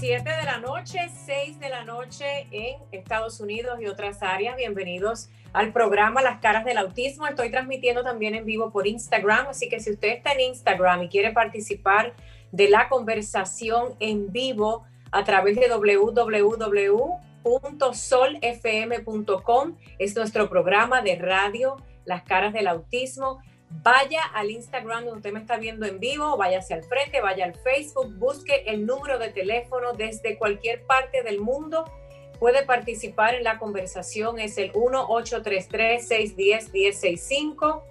7 de la noche, 6 de la noche en Estados Unidos y otras áreas. Bienvenidos al programa Las Caras del Autismo. Estoy transmitiendo también en vivo por Instagram, así que si usted está en Instagram y quiere participar de la conversación en vivo a través de www.solfm.com, es nuestro programa de radio Las Caras del Autismo vaya al Instagram donde usted me está viendo en vivo, vaya hacia el frente, vaya al Facebook, busque el número de teléfono desde cualquier parte del mundo. Puede participar en la conversación, es el 1-833-610-1065.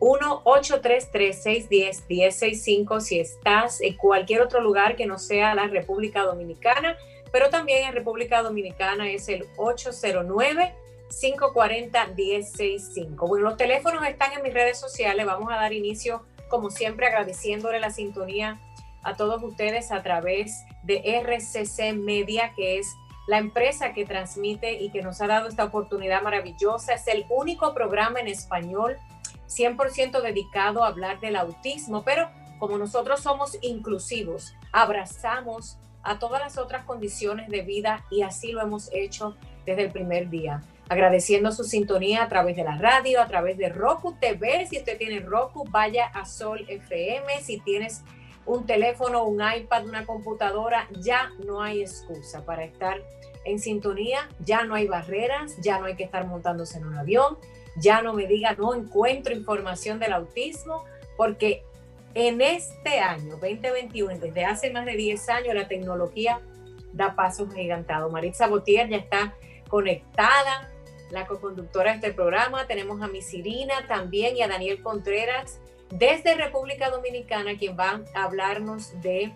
1-833-610-1065 si estás en cualquier otro lugar que no sea la República Dominicana, pero también en República Dominicana es el 809 540-1065. Bueno, los teléfonos están en mis redes sociales. Vamos a dar inicio, como siempre, agradeciéndole la sintonía a todos ustedes a través de RCC Media, que es la empresa que transmite y que nos ha dado esta oportunidad maravillosa. Es el único programa en español 100% dedicado a hablar del autismo, pero como nosotros somos inclusivos, abrazamos a todas las otras condiciones de vida y así lo hemos hecho desde el primer día agradeciendo su sintonía a través de la radio, a través de Roku TV. Si usted tiene Roku, vaya a Sol FM. Si tienes un teléfono, un iPad, una computadora, ya no hay excusa para estar en sintonía, ya no hay barreras, ya no hay que estar montándose en un avión, ya no me diga no encuentro información del autismo, porque en este año 2021, desde hace más de 10 años, la tecnología da pasos gigantados. Maritza Botier ya está conectada la co-conductora de este programa. Tenemos a Miss Irina también y a Daniel Contreras desde República Dominicana, quien va a hablarnos de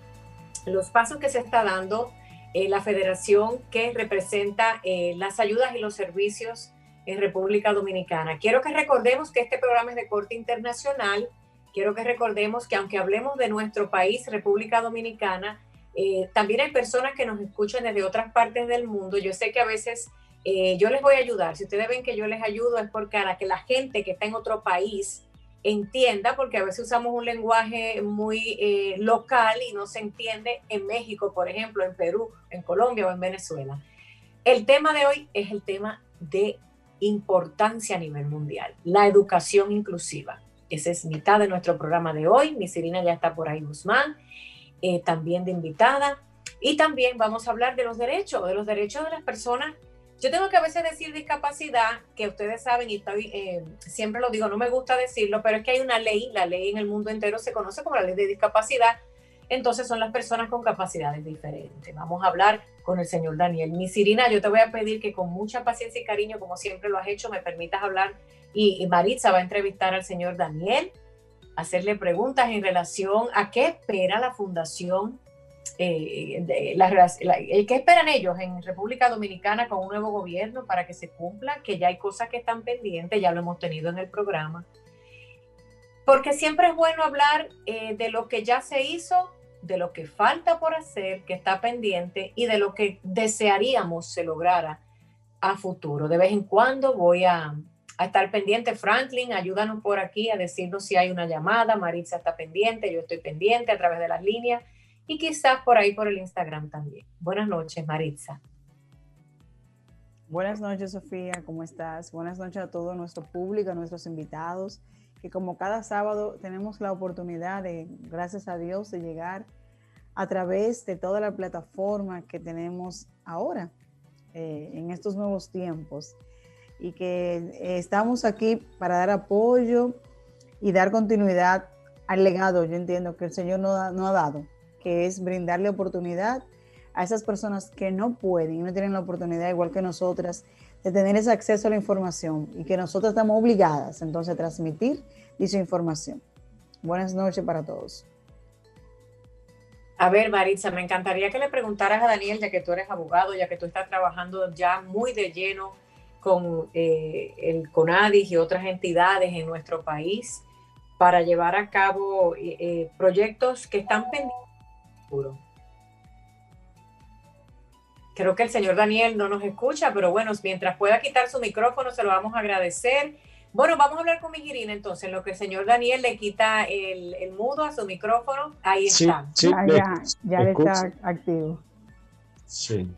los pasos que se está dando en la federación que representa eh, las ayudas y los servicios en República Dominicana. Quiero que recordemos que este programa es de corte internacional. Quiero que recordemos que aunque hablemos de nuestro país, República Dominicana, eh, también hay personas que nos escuchan desde otras partes del mundo. Yo sé que a veces eh, yo les voy a ayudar. Si ustedes ven que yo les ayudo es porque para que la gente que está en otro país entienda, porque a veces usamos un lenguaje muy eh, local y no se entiende en México, por ejemplo, en Perú, en Colombia o en Venezuela. El tema de hoy es el tema de importancia a nivel mundial, la educación inclusiva. Esa es mitad de nuestro programa de hoy. Mi Serina ya está por ahí, Guzmán, eh, también de invitada. Y también vamos a hablar de los derechos, de los derechos de las personas yo tengo que a veces decir discapacidad, que ustedes saben y eh, siempre lo digo, no me gusta decirlo, pero es que hay una ley, la ley en el mundo entero se conoce como la ley de discapacidad, entonces son las personas con capacidades diferentes. Vamos a hablar con el señor Daniel. Mi Sirina, yo te voy a pedir que con mucha paciencia y cariño, como siempre lo has hecho, me permitas hablar y Maritza va a entrevistar al señor Daniel, hacerle preguntas en relación a qué espera la Fundación eh, ¿qué esperan ellos en República Dominicana con un nuevo gobierno para que se cumpla? Que ya hay cosas que están pendientes, ya lo hemos tenido en el programa. Porque siempre es bueno hablar eh, de lo que ya se hizo, de lo que falta por hacer, que está pendiente, y de lo que desearíamos se lograra a futuro. De vez en cuando voy a, a estar pendiente. Franklin, ayúdanos por aquí a decirnos si hay una llamada. Maritza está pendiente, yo estoy pendiente a través de las líneas y quizás por ahí por el Instagram también. Buenas noches, Maritza. Buenas noches, Sofía, ¿cómo estás? Buenas noches a todo nuestro público, a nuestros invitados, que como cada sábado tenemos la oportunidad de, gracias a Dios, de llegar a través de toda la plataforma que tenemos ahora, eh, en estos nuevos tiempos, y que eh, estamos aquí para dar apoyo y dar continuidad al legado, yo entiendo que el Señor no, no ha dado, que es brindarle oportunidad a esas personas que no pueden y no tienen la oportunidad, igual que nosotras, de tener ese acceso a la información y que nosotras estamos obligadas entonces a transmitir dicha información. Buenas noches para todos. A ver, Maritza, me encantaría que le preguntaras a Daniel, ya que tú eres abogado, ya que tú estás trabajando ya muy de lleno con eh, el CONADIS y otras entidades en nuestro país para llevar a cabo eh, eh, proyectos que están pendientes Creo que el señor Daniel no nos escucha, pero bueno, mientras pueda quitar su micrófono, se lo vamos a agradecer. Bueno, vamos a hablar con Miguirina entonces, en lo que el señor Daniel le quita el, mudo a su micrófono. Ahí está. ya, ya está activo. Sí.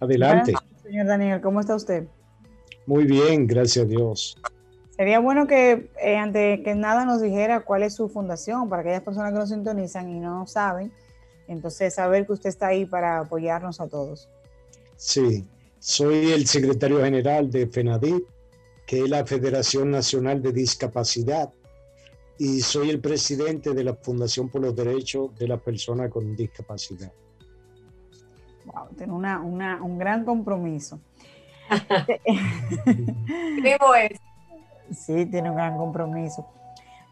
Adelante. señor Daniel, ¿cómo está usted? Muy bien, gracias a Dios. Sería bueno que eh, antes que nada nos dijera cuál es su fundación para aquellas personas que nos sintonizan y no saben entonces, saber que usted está ahí para apoyarnos a todos. Sí, soy el secretario general de FENADIT, que es la Federación Nacional de Discapacidad, y soy el presidente de la Fundación por los Derechos de las Personas con Discapacidad. Wow, tiene una, un gran compromiso. sí, tiene un gran compromiso.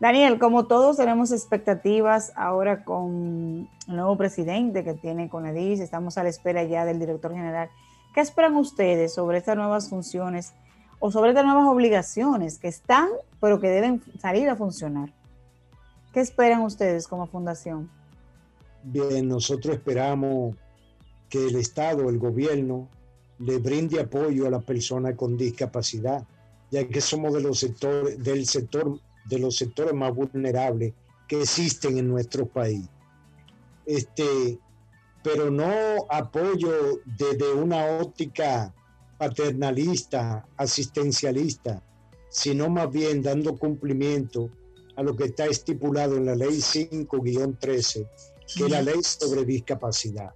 Daniel, como todos tenemos expectativas ahora con el nuevo presidente que tiene Conadis, estamos a la espera ya del director general. ¿Qué esperan ustedes sobre estas nuevas funciones o sobre estas nuevas obligaciones que están, pero que deben salir a funcionar? ¿Qué esperan ustedes como fundación? Bien, nosotros esperamos que el Estado, el gobierno, le brinde apoyo a las personas con discapacidad, ya que somos de los sectores, del sector de los sectores más vulnerables que existen en nuestro país. Este, pero no apoyo desde una óptica paternalista, asistencialista, sino más bien dando cumplimiento a lo que está estipulado en la ley 5-13, que es la ley sobre discapacidad.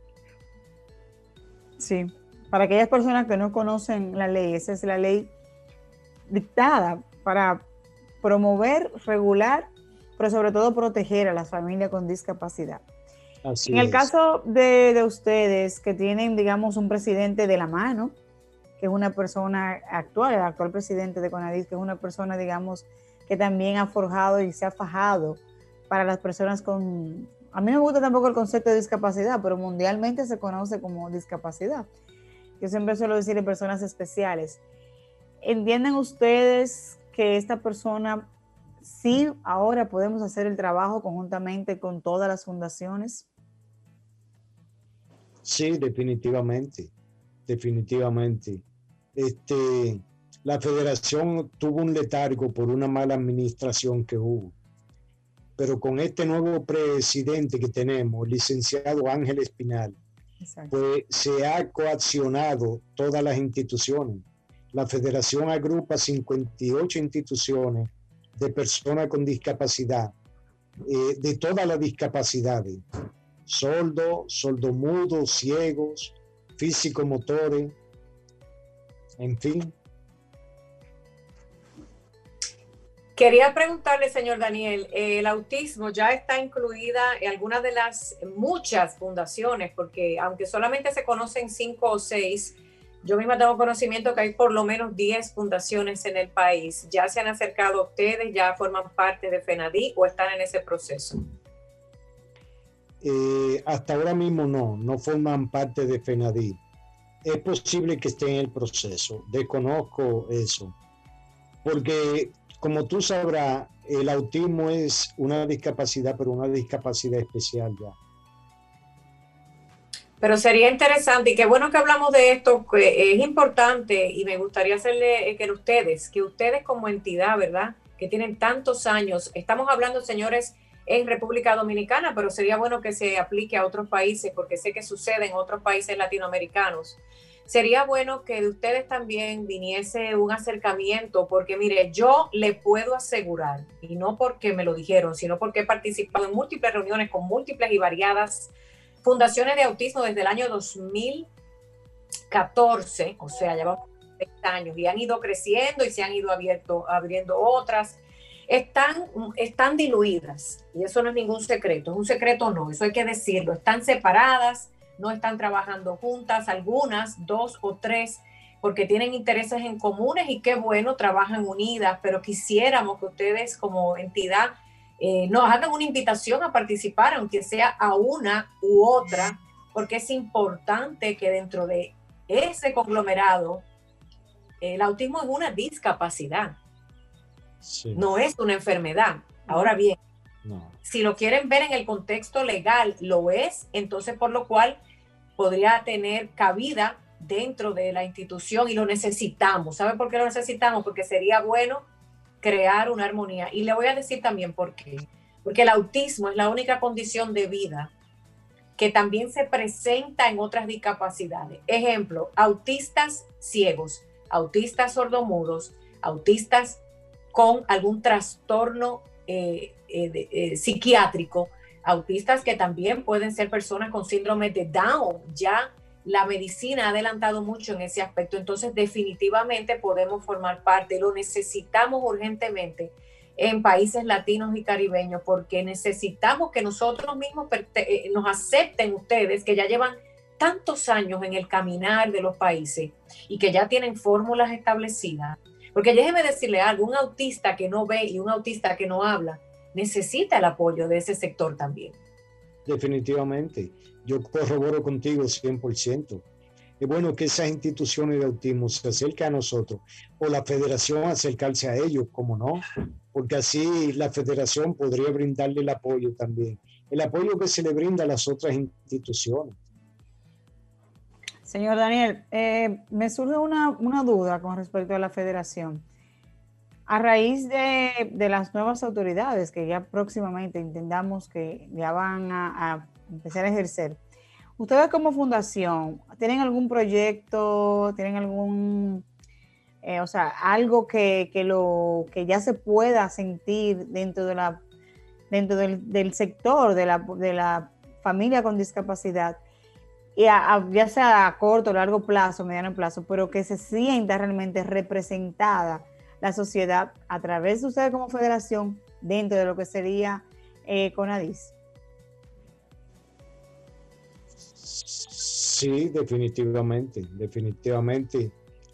Sí, para aquellas personas que no conocen la ley, esa es la ley dictada para promover, regular, pero sobre todo proteger a las familias con discapacidad. en el caso de, ustedes que tienen, digamos, un presidente de la mano, que es una persona actual, el actual presidente de CONADIS, que es una persona, digamos, que también ha forjado y se ha fajado para las personas con... A mí no me gusta tampoco el concepto de discapacidad, pero mundialmente se conoce como discapacidad. Yo siempre suelo decir personas especiales. ¿Entienden ustedes que esta persona sí ahora podemos hacer el trabajo conjuntamente con todas las fundaciones? Sí, definitivamente, definitivamente. Este, la federación tuvo un letargo por una mala administración que hubo. Pero con este nuevo presidente que tenemos, licenciado Ángel Espinal, pues se ha coaccionado todas las instituciones la federación agrupa 58 instituciones de personas con discapacidad, eh, de todas las discapacidades, sordo, sordomudos, ciegos, físico-motores, en fin. Quería preguntarle, señor Daniel, ¿el autismo ya está incluida en alguna de las muchas fundaciones? Porque aunque solamente se conocen cinco o seis, yo misma tengo conocimiento que hay por lo menos 10 fundaciones en el país. ¿Ya se han acercado a ustedes? ¿Ya forman parte de FENADI o están en ese proceso? Eh, hasta ahora mismo no, no forman parte de FENADI. Es posible que estén en el proceso, desconozco eso. Porque como tú sabrás, el autismo es una discapacidad, pero una discapacidad especial ya. Pero sería interesante y qué bueno que hablamos de esto, que es importante y me gustaría hacerle eh, que ustedes, que ustedes como entidad, ¿verdad? Que tienen tantos años, estamos hablando, señores, en República Dominicana, pero sería bueno que se aplique a otros países porque sé que sucede en otros países latinoamericanos. Sería bueno que de ustedes también viniese un acercamiento, porque mire, yo le puedo asegurar, y no porque me lo dijeron, sino porque he participado en múltiples reuniones con múltiples y variadas fundaciones de autismo desde el año 2014, o sea, llevamos 30 años y han ido creciendo y se han ido abierto, abriendo otras. Están, están diluidas y eso no es ningún secreto, es un secreto no, eso hay que decirlo, están separadas, no están trabajando juntas, algunas, dos o tres, porque tienen intereses en comunes y qué bueno, trabajan unidas, pero quisiéramos que ustedes como entidad eh, nos hagan una invitación a participar, aunque sea a una u otra, porque es importante que dentro de ese conglomerado, el autismo es una discapacidad, no es una enfermedad. Ahora bien, si lo quieren ver en el contexto legal, lo es, entonces por lo cual podría tener cabida dentro de la institución y lo necesitamos. ¿Sabe por qué lo necesitamos? Porque sería bueno crear una armonía. Y le voy a decir también por qué. Porque el autismo es la única condición de vida que también se presenta en otras discapacidades. Ejemplo, autistas ciegos, autistas sordomudos, autistas con algún trastorno eh, eh, eh, psiquiátrico, autistas que también pueden ser personas con síndrome de Down. Ya la medicina ha adelantado mucho en ese aspecto, entonces definitivamente podemos formar parte, lo necesitamos urgentemente en países latinos y caribeños, porque necesitamos que nosotros mismos eh, nos acepten ustedes que ya llevan tantos años en el caminar de los países y que ya tienen fórmulas establecidas. Porque déjeme decirle algo, un autista que no ve y un autista que no habla necesita el apoyo de ese sector también. Definitivamente, yo corroboro contigo 100%. Es bueno que esas instituciones de autismo se acerquen a nosotros o la federación acercarse a ellos, como no, porque así la federación podría brindarle el apoyo también, el apoyo que se le brinda a las otras instituciones. Señor Daniel, eh, me surge una, una, duda con respecto a la federación. A raíz de, de, las nuevas autoridades que ya próximamente entendamos que ya van a, a empezar a ejercer, ¿ustedes como fundación tienen algún proyecto, tienen algún eh, o sea, algo que, lo, que ya se pueda sentir dentro, de la, dentro del, sector de la, de la, familia con discapacidad, y ya sea a corto, largo plazo, mediano plazo, pero que se sienta realmente representada la sociedad a través de ustedes como federación dentro de lo que sería eh, CONADIS. Sí, definitivamente, definitivamente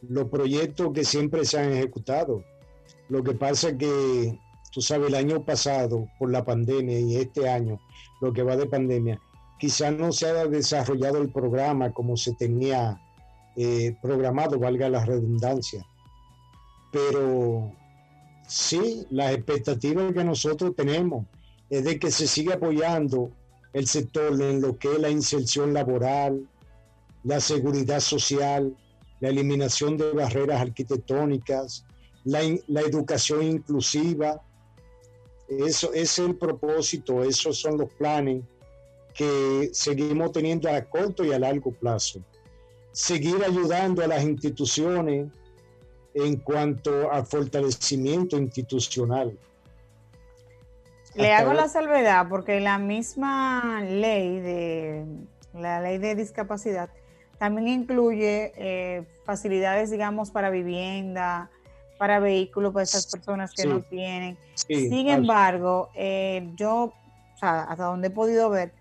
los proyectos que siempre se han ejecutado. Lo que pasa es que, tú sabes, el año pasado, por la pandemia y este año, lo que va de pandemia, quizás no se haya desarrollado el programa como se tenía eh, programado, valga la redundancia. Pero sí, las expectativas que nosotros tenemos es de que se siga apoyando el sector en lo que es la inserción laboral, la seguridad social, la eliminación de barreras arquitectónicas, la, educación inclusiva. Eso es el propósito, esos son los planes que seguimos teniendo a corto y a largo plazo. Seguir ayudando a las instituciones en cuanto a fortalecimiento institucional. Le hago la salvedad porque la misma ley de la ley de discapacidad también incluye eh, facilidades, digamos, para vivienda, para vehículos, para esas personas que no tienen. Sin embargo, eh, yo, o sea, hasta donde he podido ver,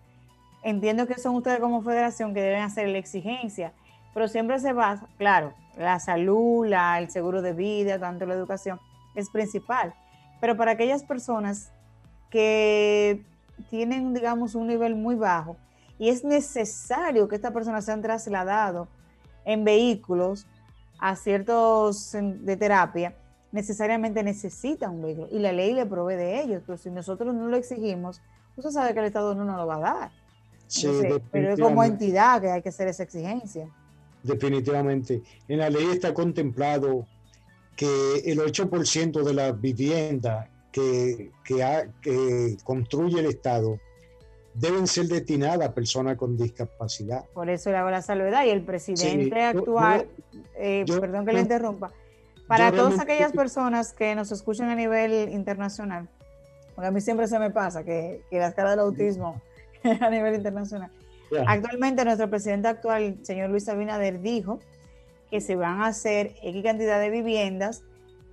entiendo que son ustedes como federación que deben hacer la exigencia, pero siempre se basa, claro, la salud, la, el seguro de vida, tanto la educación, es principal. Pero para aquellas personas que tienen, digamos, un nivel muy bajo, y es necesario que estas personas sean trasladados en vehículos a ciertos de terapia, necesariamente necesitan un vehículo y la ley le provee de ellos, pero si nosotros no lo exigimos, usted sabe que el Estado no nos lo va a dar. pero es como entidad que hay que hacer esa exigencia. Definitivamente. En la ley está contemplado que el 8% de la vivienda que, que construye el Estado deben ser destinadas a personas con discapacidad. Por eso le hago la salvedad y el presidente actual, eh, perdón que le interrumpa, para todas aquellas personas que nos escuchan a nivel internacional, porque a mí siempre se me pasa que, que la escala del autismo a nivel internacional. Actualmente nuestro presidente actual, el señor Luis Abinader, dijo que se van a hacer X cantidad de viviendas,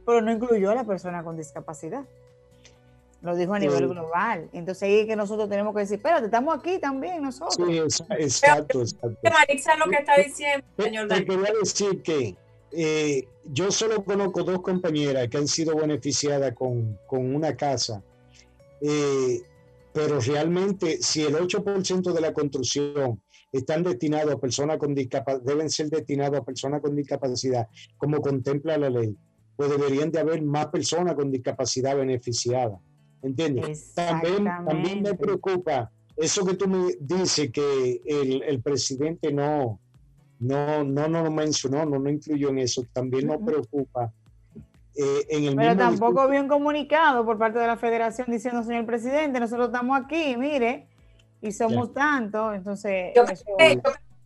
pero no incluyó a la persona con discapacidad. Lo dijo a nivel global. Entonces ahí que nosotros tenemos que decir, espérate, estamos aquí también nosotros. Sí, exacto, exacto. Marisa lo que está diciendo, señor Te, quería decir que eh, yo solo conozco dos compañeras que han sido beneficiadas con, una casa Eh, pero realmente si el 8% de la construcción están destinados a personas con discapacidad, deben ser destinados a personas con discapacidad, como contempla la ley, pues deberían de haber más personas con discapacidad beneficiadas. ¿Entiendes? También, también me preocupa eso que tú me dices que el, el presidente no, no, no, no lo mencionó, no, no incluyó en eso, también nos preocupa eh, Pero tampoco bien comunicado por parte de la federación diciendo, señor presidente, nosotros estamos aquí, mire, y somos tantos, entonces... Yo creo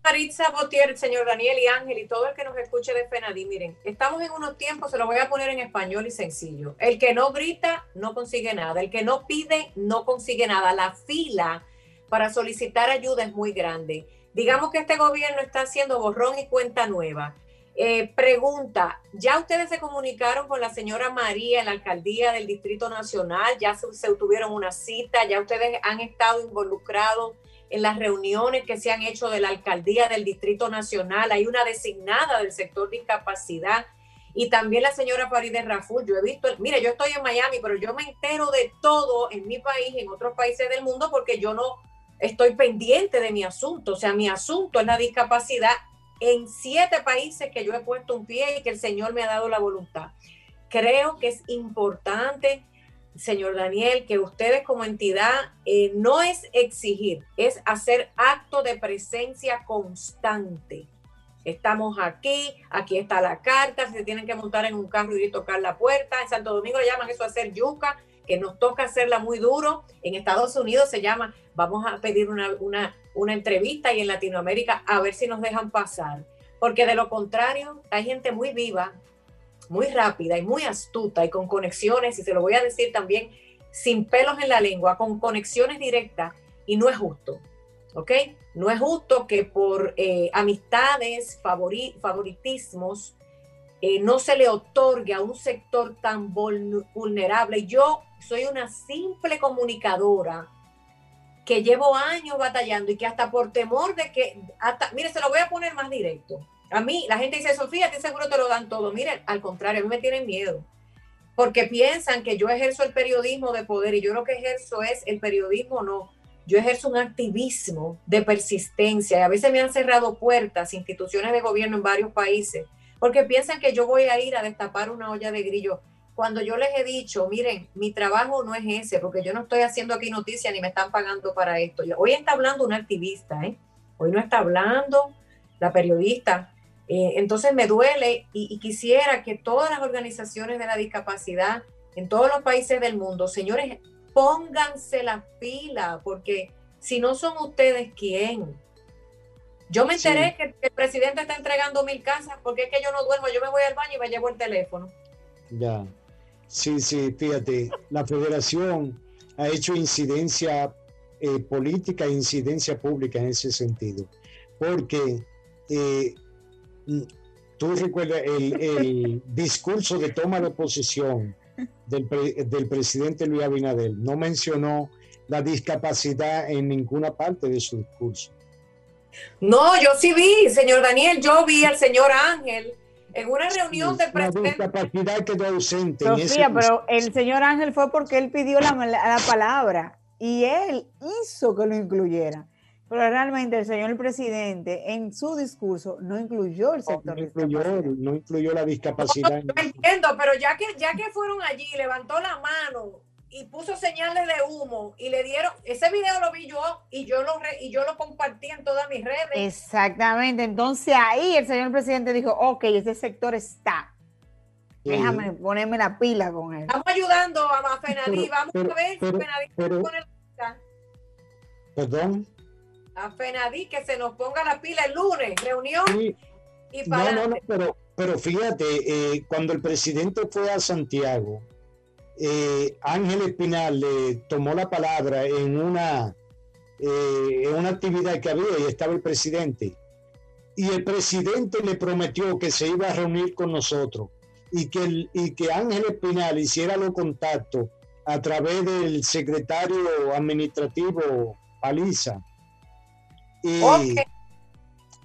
Maritza Botier, señor Daniel y Ángel y todo el que nos escuche de FENADI, miren, estamos en unos tiempos, se lo voy a poner en español y sencillo. El que no grita no consigue nada, el que no pide no consigue nada. La fila para solicitar ayuda es muy grande. Digamos que este gobierno está haciendo borrón y cuenta nueva. Eh, pregunta, ¿ya ustedes se comunicaron con la señora María en la alcaldía del Distrito Nacional? ¿Ya se, tuvieron una cita? ¿Ya ustedes han estado involucrados en las reuniones que se han hecho de la alcaldía del Distrito Nacional? Hay una designada del sector discapacidad. Y también la señora Farideh Raful, yo he visto, mire, yo estoy en Miami, pero yo me entero de todo en mi país, en otros países del mundo, porque yo no estoy pendiente de mi asunto. O sea, mi asunto es la discapacidad en siete países que yo he puesto un pie y que el Señor me ha dado la voluntad. Creo que es importante, señor Daniel, que ustedes como entidad eh, no es exigir, es hacer acto de presencia constante. Estamos aquí, aquí está la carta, se tienen que montar en un carro y tocar la puerta. En Santo Domingo le llaman eso hacer yuca, que nos toca hacerla muy duro. En Estados Unidos se llama, vamos a pedir una, una, una entrevista y en Latinoamérica a ver si nos dejan pasar. Porque de lo contrario, hay gente muy viva, muy rápida y muy astuta y con conexiones, y se lo voy a decir también, sin pelos en la lengua, con conexiones directas, y no es justo. ¿Ok? No es justo que por eh, amistades, favoritismos, eh, no se le otorgue a un sector tan vulnerable. Yo soy una simple comunicadora que llevo años batallando y que hasta por temor de que, hasta, mire, se lo voy a poner más directo. A mí, la gente dice, Sofía, te seguro te lo dan todo. Mire, al contrario, a mí me tienen miedo. Porque piensan que yo ejerzo el periodismo de poder y yo lo que ejerzo es el periodismo, no. Yo ejerzo un activismo de persistencia y a veces me han cerrado puertas, instituciones de gobierno en varios países, porque piensan que yo voy a ir a destapar una olla de grillo cuando yo les he dicho, miren, mi trabajo no es ese, porque yo no estoy haciendo aquí noticias ni me están pagando para esto. Hoy está hablando una activista, ¿eh? Hoy no está hablando la periodista. Eh, entonces me duele y, y, quisiera que todas las organizaciones de la discapacidad en todos los países del mundo, señores, pónganse la pila, porque si no son ustedes, ¿quién? Yo me enteré que el presidente está entregando mil casas porque es que yo no duermo, yo me voy al baño y me llevo el teléfono. Ya. Sí, sí, fíjate, la federación ha hecho incidencia eh, política e incidencia pública en ese sentido, porque eh, tú recuerdas el, discurso de toma de posesión del, del presidente Luis Abinadel, no mencionó la discapacidad en ninguna parte de su discurso. No, yo sí vi, señor Daniel, yo vi al señor Ángel en una reunión de presidente. discapacidad quedó ausente. Sofía, pero el señor Ángel fue porque él pidió la, la, palabra y él hizo que lo incluyera. Pero realmente el señor presidente en su discurso no incluyó el sector no, incluyó, no incluyó la discapacidad. No, entiendo, pero ya que, ya que fueron allí, levantó la mano y puso señales de humo y le dieron, ese video lo vi yo y yo lo, y yo lo compartí en todas mis redes. Exactamente, entonces ahí el señor presidente dijo, ok, ese sector está. Déjame ponerme la pila con él. Estamos ayudando a Fenadí, vamos a ver si Fenadí pone la Perdón. A Fenadí que se nos ponga la pila el lunes, reunión. Y para no, no, no, pero, pero fíjate, eh, cuando el presidente fue a Santiago, eh, Ángel Espinal le tomó la palabra en una, eh, en una actividad que había y estaba el presidente. Y el presidente le prometió que se iba a reunir con nosotros y que, y que Ángel Espinal hiciera los contactos a través del secretario administrativo Paliza. Y,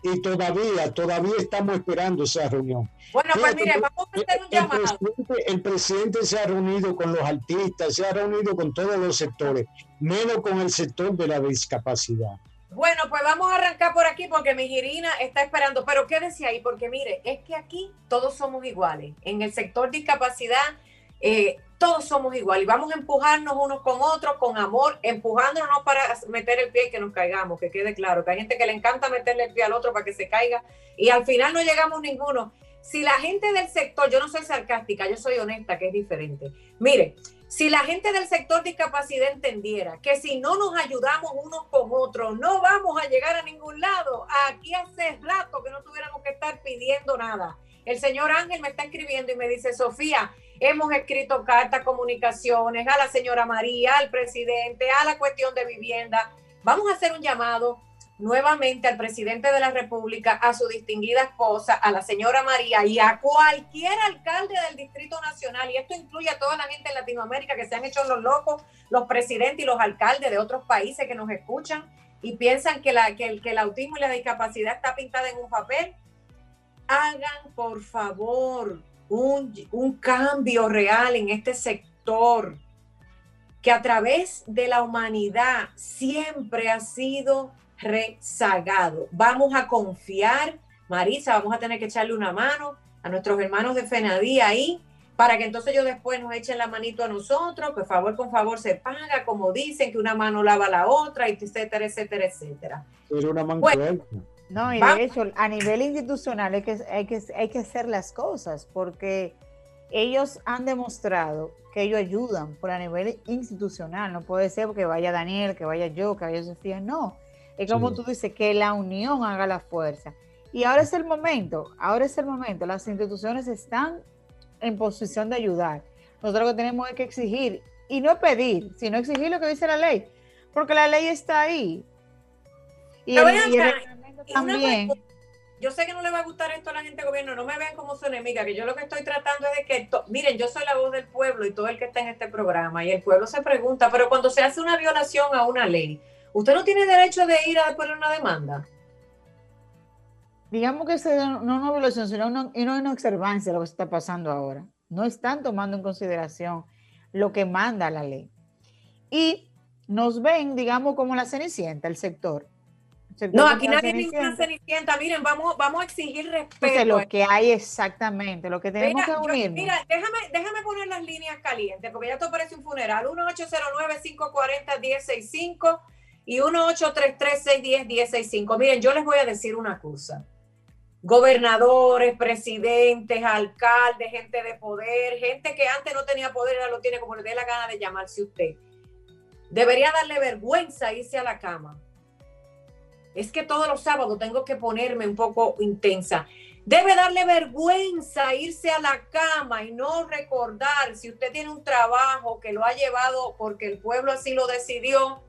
y todavía, todavía estamos esperando esa reunión. Bueno, pues mire, vamos a hacer un llamado. El presidente, el presidente se ha reunido con los artistas, se ha reunido con todos los sectores, menos con el sector de la discapacidad. Bueno, pues vamos a arrancar por aquí porque mi Girina está esperando. Pero quédese ahí, porque mire, es que aquí todos somos iguales. En el sector discapacidad, eh, todos somos iguales. Y vamos a empujarnos unos con otros, con amor, empujándonos para meter el pie y que nos caigamos, que quede claro. Que hay gente que le encanta meterle el pie al otro para que se caiga y al final no llegamos ninguno. Si la gente del sector, yo no soy sarcástica, yo soy honesta, que es diferente. Mire, si la gente del sector discapacidad entendiera que si no nos ayudamos unos con otros, no vamos a llegar a ningún lado. Aquí hace rato que no tuviéramos que estar pidiendo nada. El señor Ángel me está escribiendo y me dice, Sofía, hemos escrito cartas, comunicaciones a la señora María, al presidente, a la cuestión de vivienda. Vamos a hacer un llamado nuevamente al presidente de la República, a su distinguida esposa, a la señora María y a cualquier alcalde del Distrito Nacional, y esto incluye a toda la gente en Latinoamérica que se han hecho los locos, los presidentes y los alcaldes de otros países que nos escuchan y piensan que, el, que el autismo y la discapacidad está pintada en un papel. Hagan, por favor, un, un cambio real en este sector que a través de la humanidad siempre ha sido rezagado. Vamos a confiar, Marisa, vamos a tener que echarle una mano a nuestros hermanos de FENADI ahí, para que entonces ellos después nos echen la manito a nosotros, que favor con favor se paga, como dicen, que una mano lava la otra, etcétera, etcétera, etcétera. una no, y de hecho, a nivel institucional hay que, hay, que, hay que hacer las cosas, porque ellos han demostrado que ellos ayudan por a nivel institucional. No puede ser que vaya Daniel, que vaya yo, que vaya Sofía, no. Es como tú dices, que la unión haga la fuerza. Y ahora es el momento, ahora es el momento. Las instituciones están en posición de ayudar. Nosotros lo que tenemos es que exigir, y no pedir, sino exigir lo que dice la ley, porque la ley está ahí. Y, el, también. Yo sé que no le va a gustar esto a la gente del gobierno, no me vean como su enemiga, que yo lo que estoy tratando es de que, miren, yo soy la voz del pueblo y todo el que está en este programa, y el pueblo se pregunta, pero cuando se hace una violación a una ley, ¿Usted no tiene derecho de ir a poner una demanda? Digamos que no es una violación, sino una, y no una observancia lo que está pasando ahora. No están tomando en consideración lo que manda la ley. Y nos ven, digamos, como la cenicienta, el sector. No, aquí nadie es una cenicienta. Miren, vamos, vamos a exigir respeto. lo que hay exactamente, lo que tenemos que unir. Mira, déjame, déjame poner las líneas calientes, porque ya esto parece un funeral. 1809-540-1065 y 1-833-610-1065. Miren, yo les voy a decir una cosa. Gobernadores, presidentes, alcaldes, gente de poder, gente que antes no tenía poder, ahora lo tiene como le dé la gana de llamarse usted. Debería darle vergüenza irse a la cama. Es que todos los sábados tengo que ponerme un poco intensa. Debe darle vergüenza irse a la cama y no recordar si usted tiene un trabajo que lo ha llevado porque el pueblo así lo decidió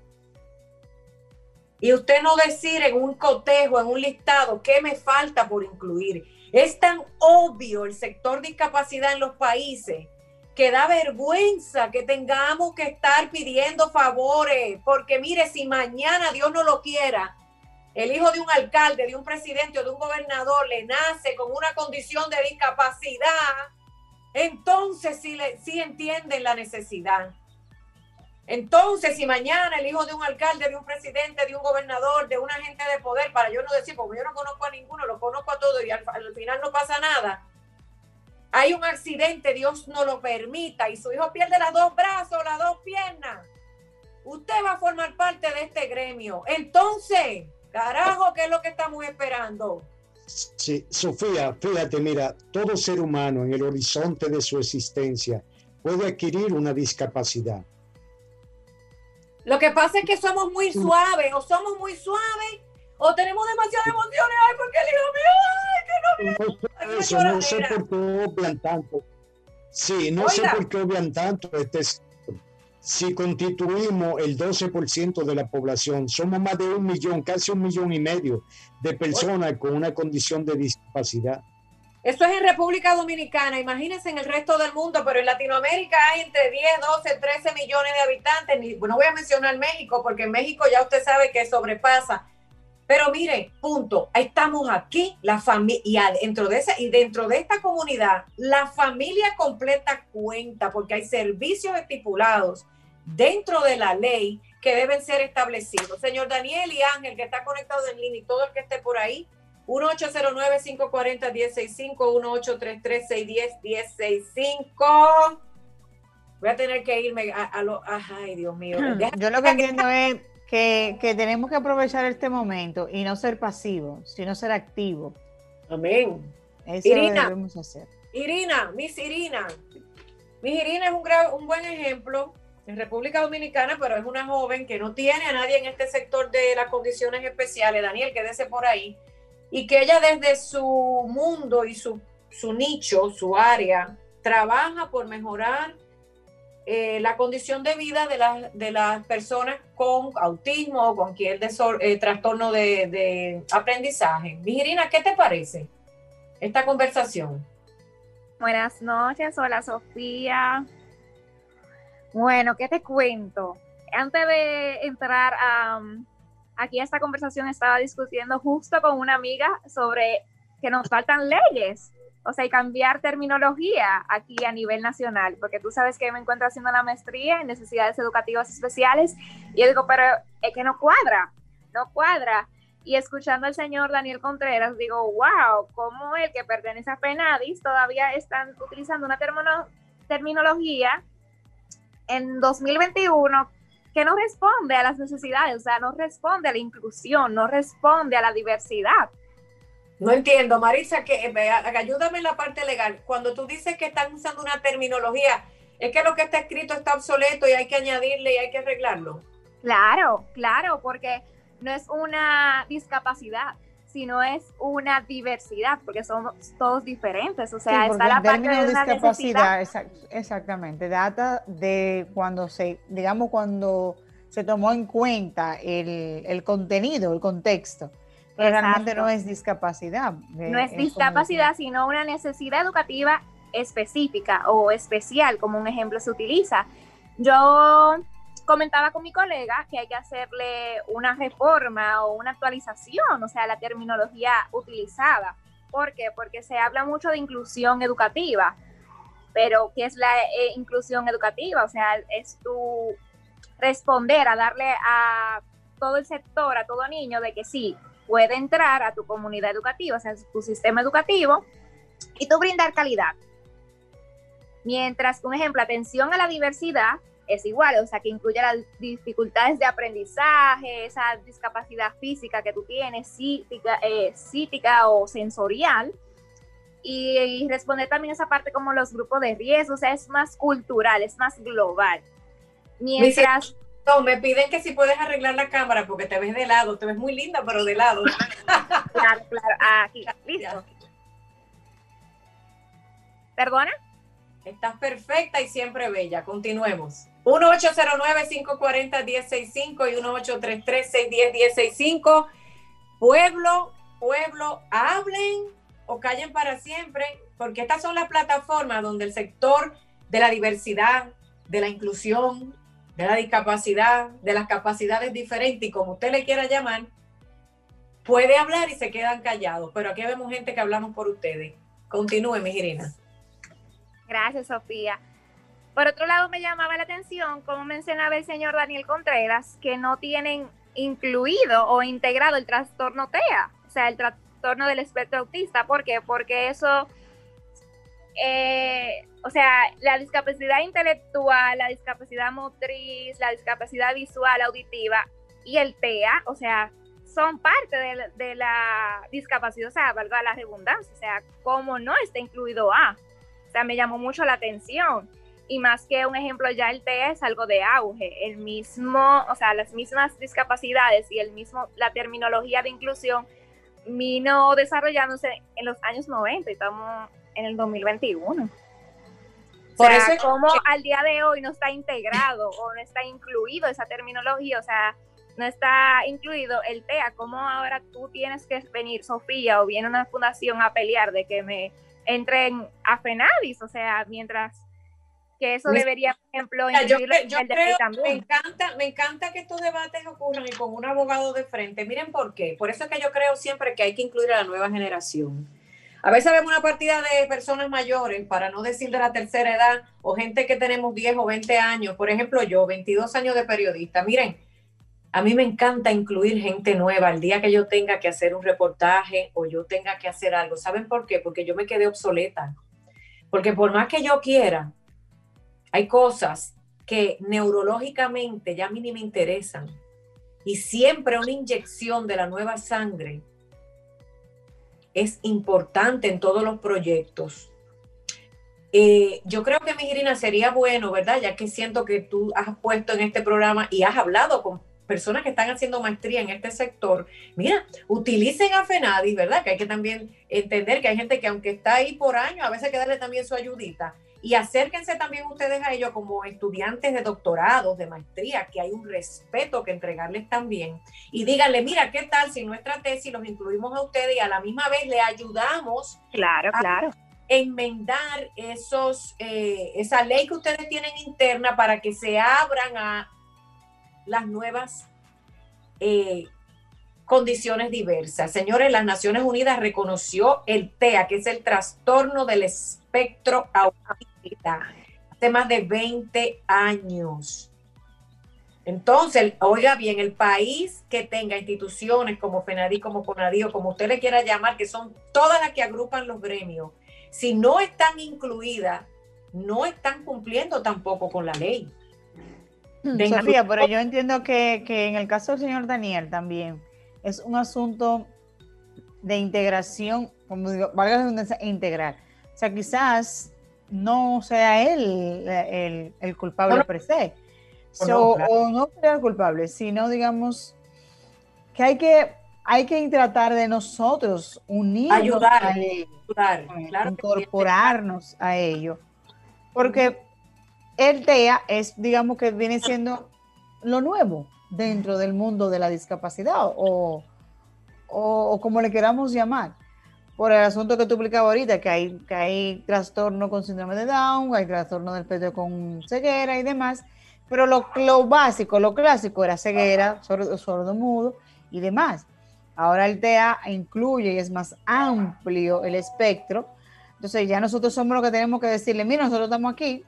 y usted no decir en un cotejo, en un listado, qué me falta por incluir. Es tan obvio el sector discapacidad en los países que da vergüenza que tengamos que estar pidiendo favores, porque mire, si mañana Dios no lo quiera, el hijo de un alcalde, de un presidente o de un gobernador le nace con una condición de discapacidad, entonces sí, le, sí entienden la necesidad. Entonces, si mañana el hijo de un alcalde, de un presidente, de un gobernador, de un agente de poder, para yo no decir, porque yo no conozco a ninguno, lo conozco a todos y al, final no pasa nada, hay un accidente, Dios no lo permita, y su hijo pierde las dos brazos, las dos piernas, usted va a formar parte de este gremio. Entonces, carajo, ¿qué es lo que estamos esperando? Sí, Sofía, fíjate, mira, todo ser humano en el horizonte de su existencia puede adquirir una discapacidad lo que pasa es que somos muy suaves, o somos muy suaves, o tenemos demasiadas emociones. Ay, porque el hijo mío, ay, que no Eso, no sé por qué obvian tanto. Sí, no sé por qué obvian tanto este si constituimos el 12% de la población, somos más de un millón, casi un millón y medio de personas con una condición de discapacidad. Eso es en República Dominicana, imagínense en el resto del mundo, pero en Latinoamérica hay entre 10, 12, 13 millones de habitantes. No voy a mencionar México, porque en México ya usted sabe que sobrepasa. Pero mire, punto, estamos aquí, la familia, dentro de esa, y dentro de esta comunidad, la familia completa cuenta, porque hay servicios estipulados dentro de la ley que deben ser establecidos. Señor Daniel y Ángel, que está conectado en línea, y todo el que esté por ahí, 1-809-540-1065, 1-833-610-1065. Voy a tener que irme a, a lo. Ay, Dios mío. Yo lo que entiendo es que, tenemos que aprovechar este momento y no ser pasivos, sino ser activos. Amén. Eso Irina, lo debemos hacer. Irina, Miss Irina. Miss Irina es un, un buen ejemplo en República Dominicana, pero es una joven que no tiene a nadie en este sector de las condiciones especiales. Daniel, quédese por ahí. Y que ella desde su mundo y su, su nicho, su área, trabaja por mejorar eh, la condición de vida de, de las personas con autismo o cualquier eh, trastorno de, aprendizaje. Mijirina, ¿qué te parece esta conversación? Buenas noches, hola Sofía. Bueno, ¿qué te cuento? Antes de entrar aquí a esta conversación estaba discutiendo justo con una amiga sobre que nos faltan leyes o sea, y cambiar terminología aquí a nivel nacional, porque tú sabes que me encuentro haciendo la maestría en necesidades educativas especiales y yo digo, pero es que no cuadra, no cuadra. Y escuchando al señor Daniel Contreras, digo, wow, cómo el que pertenece a FENADIS todavía están utilizando una terminología en 2021 que no responde a las necesidades, o sea, no responde a la inclusión, no responde a la diversidad. No entiendo, Marisa, que eh, ayúdame en la parte legal. Cuando tú dices que están usando una terminología, es que lo que está escrito está obsoleto y hay que añadirle y hay que arreglarlo. Claro, claro, porque no es una discapacidad, sino es una diversidad, porque somos todos diferentes. O sea, está la parte de discapacidad, exactamente, data de cuando se, digamos, cuando se tomó en cuenta el, el contenido, el contexto realmente no es discapacidad. no es, discapacidad, sino una necesidad educativa específica o especial, como un ejemplo se utiliza. Yo comentaba con mi colega que hay que hacerle una reforma o una actualización, o sea, la terminología utilizada. ¿Por qué? Porque se habla mucho de inclusión educativa, pero ¿qué es la eh, inclusión educativa? O sea, es tu responder a darle a todo el sector, a todo niño, de que sí, puede entrar a tu comunidad educativa, o sea, tu sistema educativo, y tú brindar calidad. Mientras, un ejemplo, atención a la diversidad es igual, o sea, que incluye las dificultades de aprendizaje, esa discapacidad física que tú tienes, psíquica, eh, o sensorial, y, responder también esa parte como los grupos de riesgo, o sea, es más cultural, es más global. Mientras... No, me piden que si puedes arreglar la cámara porque te ves de lado, te ves muy linda, pero de lado. claro, claro, aquí, listo. ¿Perdona? Estás perfecta y siempre bella. Continuemos. 1-809-540-1065 y 1-833-610-1065. Pueblo, pueblo, hablen o callen para siempre, porque estas son las plataformas donde el sector de la diversidad, de la inclusión, de la discapacidad, de las capacidades diferentes y como usted le quiera llamar, puede hablar y se quedan callados. Pero aquí vemos gente que hablamos por ustedes. Continúe, mi Irina. Gracias, Sofía. Por otro lado, me llamaba la atención, como mencionaba el señor Daniel Contreras, que no tienen incluido o integrado el trastorno TEA, o sea, el trastorno del espectro autista. ¿Por qué? Porque eso eh, o sea, la discapacidad intelectual, la discapacidad motriz, la discapacidad visual, auditiva y el TEA, o sea, son parte de, la discapacidad, o sea, valga la redundancia, o sea, como no está incluido A. O sea, me llamó mucho la atención. Y más que un ejemplo, ya el TEA es algo de auge. El mismo, o sea, las mismas discapacidades y el mismo, la terminología de inclusión vino desarrollándose en los años 90 y estamos en el 2021. Por eso es como al día de hoy no está integrado o no está incluido esa terminología, o sea, no está incluido el TEA, como ahora tú tienes que venir, Sofía, o viene una fundación a pelear de que me entren a FENADIS, o sea, mientras que eso debería, por ejemplo, yo, creo, también. Me encanta, me encanta que estos debates ocurran y con un abogado de frente. Miren por qué. Por eso es que yo creo siempre que hay que incluir a la nueva generación. A veces vemos una partida de personas mayores, para no decir de la tercera edad, o gente que tenemos 10 o 20 años. Por ejemplo, yo, 22 años de periodista. Miren, a mí me encanta incluir gente nueva el día que yo tenga que hacer un reportaje o yo tenga que hacer algo. ¿Saben por qué? Porque yo me quedé obsoleta. Porque por más que yo quiera, hay cosas que neurológicamente ya a mí ni me interesan. Y siempre una inyección de la nueva sangre es importante en todos los proyectos. Eh, yo creo que, mi Irina, sería bueno, ¿verdad? Ya que siento que tú has puesto en este programa y has hablado con personas que están haciendo maestría en este sector, mira, utilicen a FENADI, ¿verdad? Que hay que también entender que hay gente que aunque está ahí por años, a veces hay que darle también su ayudita. Y acérquense también ustedes a ellos como estudiantes de doctorados, de maestría, que hay un respeto que entregarles también. Y díganle, mira, ¿qué tal si nuestra tesis los incluimos a ustedes y a la misma vez le ayudamos? Claro, claro enmendar esos, eh, esa ley que ustedes tienen interna para que se abran a las nuevas eh, condiciones diversas. Señores, las Naciones Unidas reconoció el TEA, que es el trastorno del espectro autista, hace más de 20 años. Entonces, oiga bien, el país que tenga instituciones como FENADI, como CONADI o como usted le quiera llamar, que son todas las que agrupan los gremios, si no están incluidas, no están cumpliendo tampoco con la ley. Sofía, pero yo entiendo que, en el caso del señor Daniel también es un asunto de integración, como digo, valga la redundancia, integral. O sea, quizás no sea él el, culpable per se. O no sea el culpable, sino digamos que hay que hay que tratar de nosotros unirnos ayudar, a ello, incorporarnos a ello. Porque el TEA es, digamos que viene siendo lo nuevo dentro del mundo de la discapacidad o, o, como le queramos llamar. Por el asunto que tú explicabas ahorita, que hay, que hay trastorno con síndrome de Down, hay trastorno del pecho con ceguera y demás, pero lo, lo básico, lo clásico era ceguera, sordo, sordo mudo y demás. Ahora el TEA incluye y es más amplio el espectro. Entonces ya nosotros somos los que tenemos que decirle, mira, nosotros estamos aquí,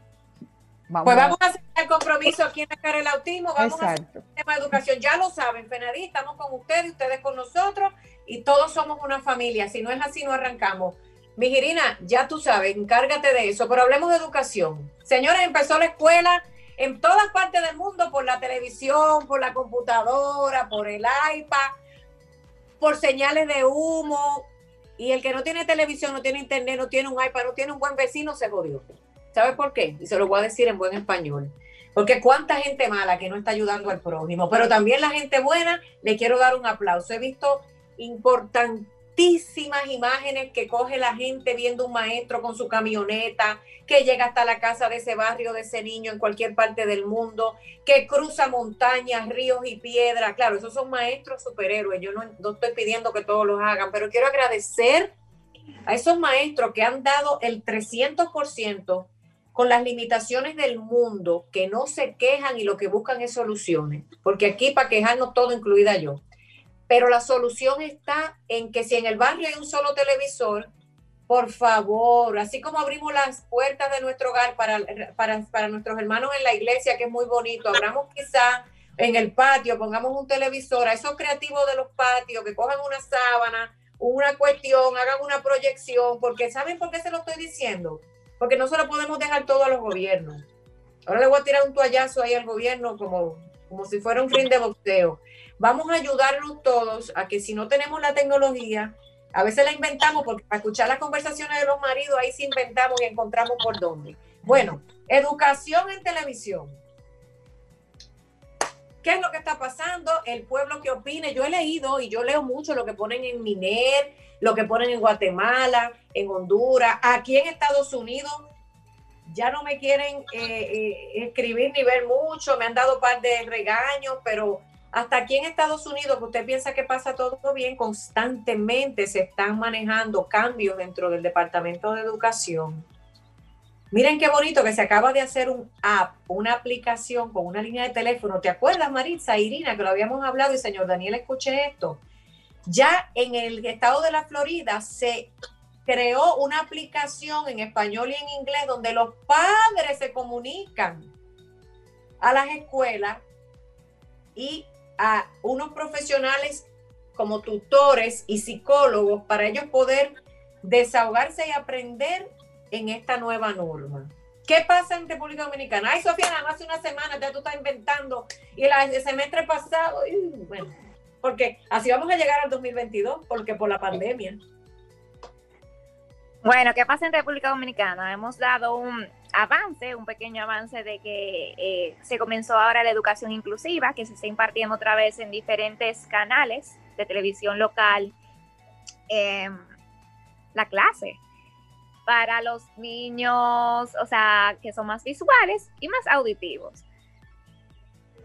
pues vamos a hacer el compromiso aquí en la cara del autismo, vamos a hacer el tema de educación. Ya lo saben, Fenadí, estamos con ustedes, ustedes con nosotros y todos somos una familia. Si no es así, no arrancamos. Mi Girina, ya tú sabes, encárgate de eso, pero hablemos de educación. Señores, empezó la escuela en todas partes del mundo por la televisión, por la computadora, por el iPad, por señales de humo. Y el que no tiene televisión, no tiene internet, no tiene un iPad, no tiene un buen vecino, se jodió. ¿Sabe por qué? Y se lo voy a decir en buen español. Porque cuánta gente mala que no está ayudando al prójimo, pero también la gente buena, le quiero dar un aplauso. He visto importantísimas imágenes que coge la gente viendo un maestro con su camioneta, que llega hasta la casa de ese barrio, de ese niño en cualquier parte del mundo, que cruza montañas, ríos y piedras. Claro, esos son maestros superhéroes. Yo no, no estoy pidiendo que todos los hagan, pero quiero agradecer a esos maestros que han dado el 300% con las limitaciones del mundo, que no se quejan y lo que buscan es soluciones, porque aquí para quejarnos todo, incluida yo. Pero la solución está en que si en el barrio hay un solo televisor, por favor, así como abrimos las puertas de nuestro hogar para, para, nuestros hermanos en la iglesia, que es muy bonito, abramos quizá en el patio, pongamos un televisor, a esos creativos de los patios que cojan una sábana, una cuestión, hagan una proyección, porque ¿saben por qué se lo estoy diciendo? Porque no se lo podemos dejar todo a los gobiernos. Ahora le voy a tirar un toallazo ahí al gobierno como, como si fuera un fin de boxeo. Vamos a ayudarnos todos a que si no tenemos la tecnología, a veces la inventamos porque para escuchar las conversaciones de los maridos, ahí sí inventamos y encontramos por dónde. Bueno, educación en televisión. ¿Qué es lo que está pasando? El pueblo que opine. Yo he leído y yo leo mucho lo que ponen en Miner, lo que ponen en Guatemala, en Honduras, aquí en Estados Unidos. Ya no me quieren eh, eh, escribir ni ver mucho, me han dado un par de regaños, pero hasta aquí en Estados Unidos, que usted piensa que pasa todo bien, constantemente se están manejando cambios dentro del Departamento de Educación. Miren qué bonito que se acaba de hacer un app, una aplicación con una línea de teléfono. ¿Te acuerdas, Maritza, Irina, que lo habíamos hablado y señor Daniel, escuché esto? Ya en el estado de la Florida se creó una aplicación en español y en inglés donde los padres se comunican a las escuelas y a unos profesionales como tutores y psicólogos para ellos poder desahogarse y aprender en esta nueva norma. ¿Qué pasa en República Dominicana? Ay, Sofía, nada más hace una semana ya tú estás inventando y el, semestre pasado, bueno, porque así vamos a llegar al 2022, porque por la pandemia. Bueno, ¿qué pasa en República Dominicana? Hemos dado un avance, un pequeño avance de que eh, se comenzó ahora la educación inclusiva, que se está impartiendo otra vez en diferentes canales de televisión local, em, la clase para los niños, o sea, que son más visuales y más auditivos.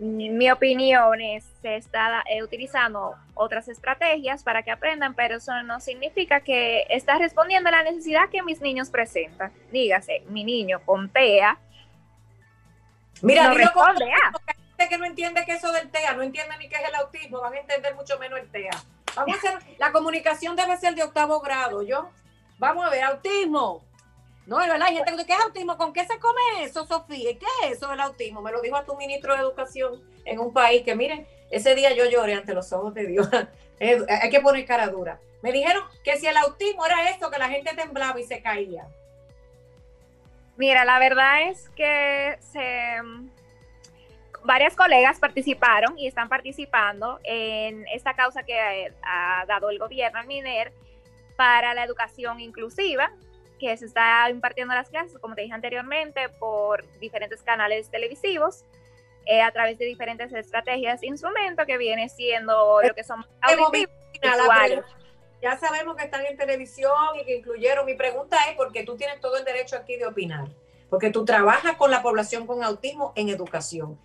Mi opinión es se está eh, utilizando otras estrategias para que aprendan, pero eso no significa que está respondiendo a la necesidad que mis niños presentan. Dígase, mi niño con TEA. Mira, no responde a. que no entiende que eso del TEA, no entiende ni qué es el autismo, van a entender mucho menos el TEA. Vamos a hacer, la comunicación debe ser de octavo grado, ¿yo? Vamos a ver, autismo. No, es verdad, hay gente que ¿qué es autismo? ¿Con qué se come eso, Sofía? ¿Qué es eso del autismo? Me lo dijo a tu ministro de Educación en un país que, miren, ese día yo lloré ante los ojos de Dios. hay que poner cara dura. Me dijeron que si el autismo era esto, que la gente temblaba y se caía. Mira, la verdad es que se, varias colegas participaron y están participando en esta causa que ha dado el gobierno al MINER para la educación inclusiva, que se está impartiendo las clases, como te dije anteriormente, por diferentes canales televisivos, eh, a través de diferentes estrategias, instrumentos que viene siendo lo que son auditivos Ya sabemos que están en televisión y que incluyeron. Mi pregunta es, porque tú tienes todo el derecho aquí de opinar, porque tú trabajas con la población con autismo en educación.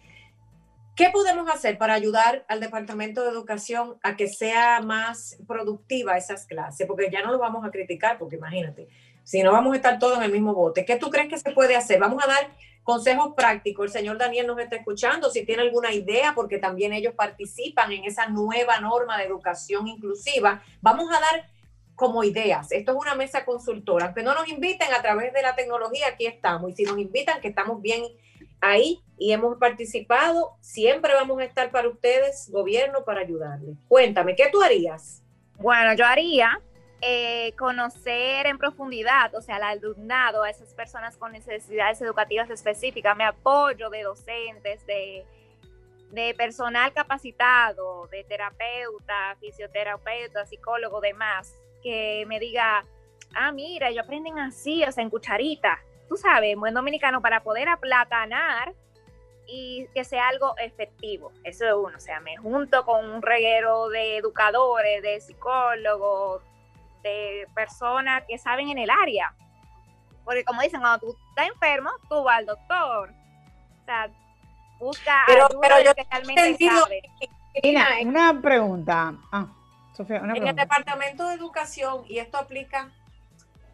¿Qué podemos hacer para ayudar al Departamento de Educación a que sea más productiva esas clases? Porque ya no lo vamos a criticar, porque imagínate, si no vamos a estar todos en el mismo bote. ¿Qué tú crees que se puede hacer? Vamos a dar consejos prácticos. El señor Daniel nos está escuchando, si tiene alguna idea, porque también ellos participan en esa nueva norma de educación inclusiva. Vamos a dar como ideas. Esto es una mesa consultora. Aunque no nos inviten a través de la tecnología, aquí estamos. Y si nos invitan, que estamos bien ahí y hemos participado, siempre vamos a estar para ustedes, gobierno, para ayudarles. Cuéntame, ¿qué tú harías? Bueno, yo haría eh, conocer en profundidad, o sea, al alumnado, a esas personas con necesidades educativas específicas, me apoyo de docentes, de, personal capacitado, de terapeuta, fisioterapeuta, psicólogo, demás, que me diga, ah, mira, ellos aprenden así, o sea, en cucharita tú sabes, buen dominicano, para poder aplatanar y que sea algo efectivo. Eso es uno. O sea, me junto con un reguero de educadores, de psicólogos, de personas que saben en el área. Porque como dicen, cuando tú estás enfermo, tú vas al doctor. O sea, busca pero, pero yo que realmente sabe. una pregunta. Ah, Sofía, una pregunta. En el Departamento de Educación, y esto aplica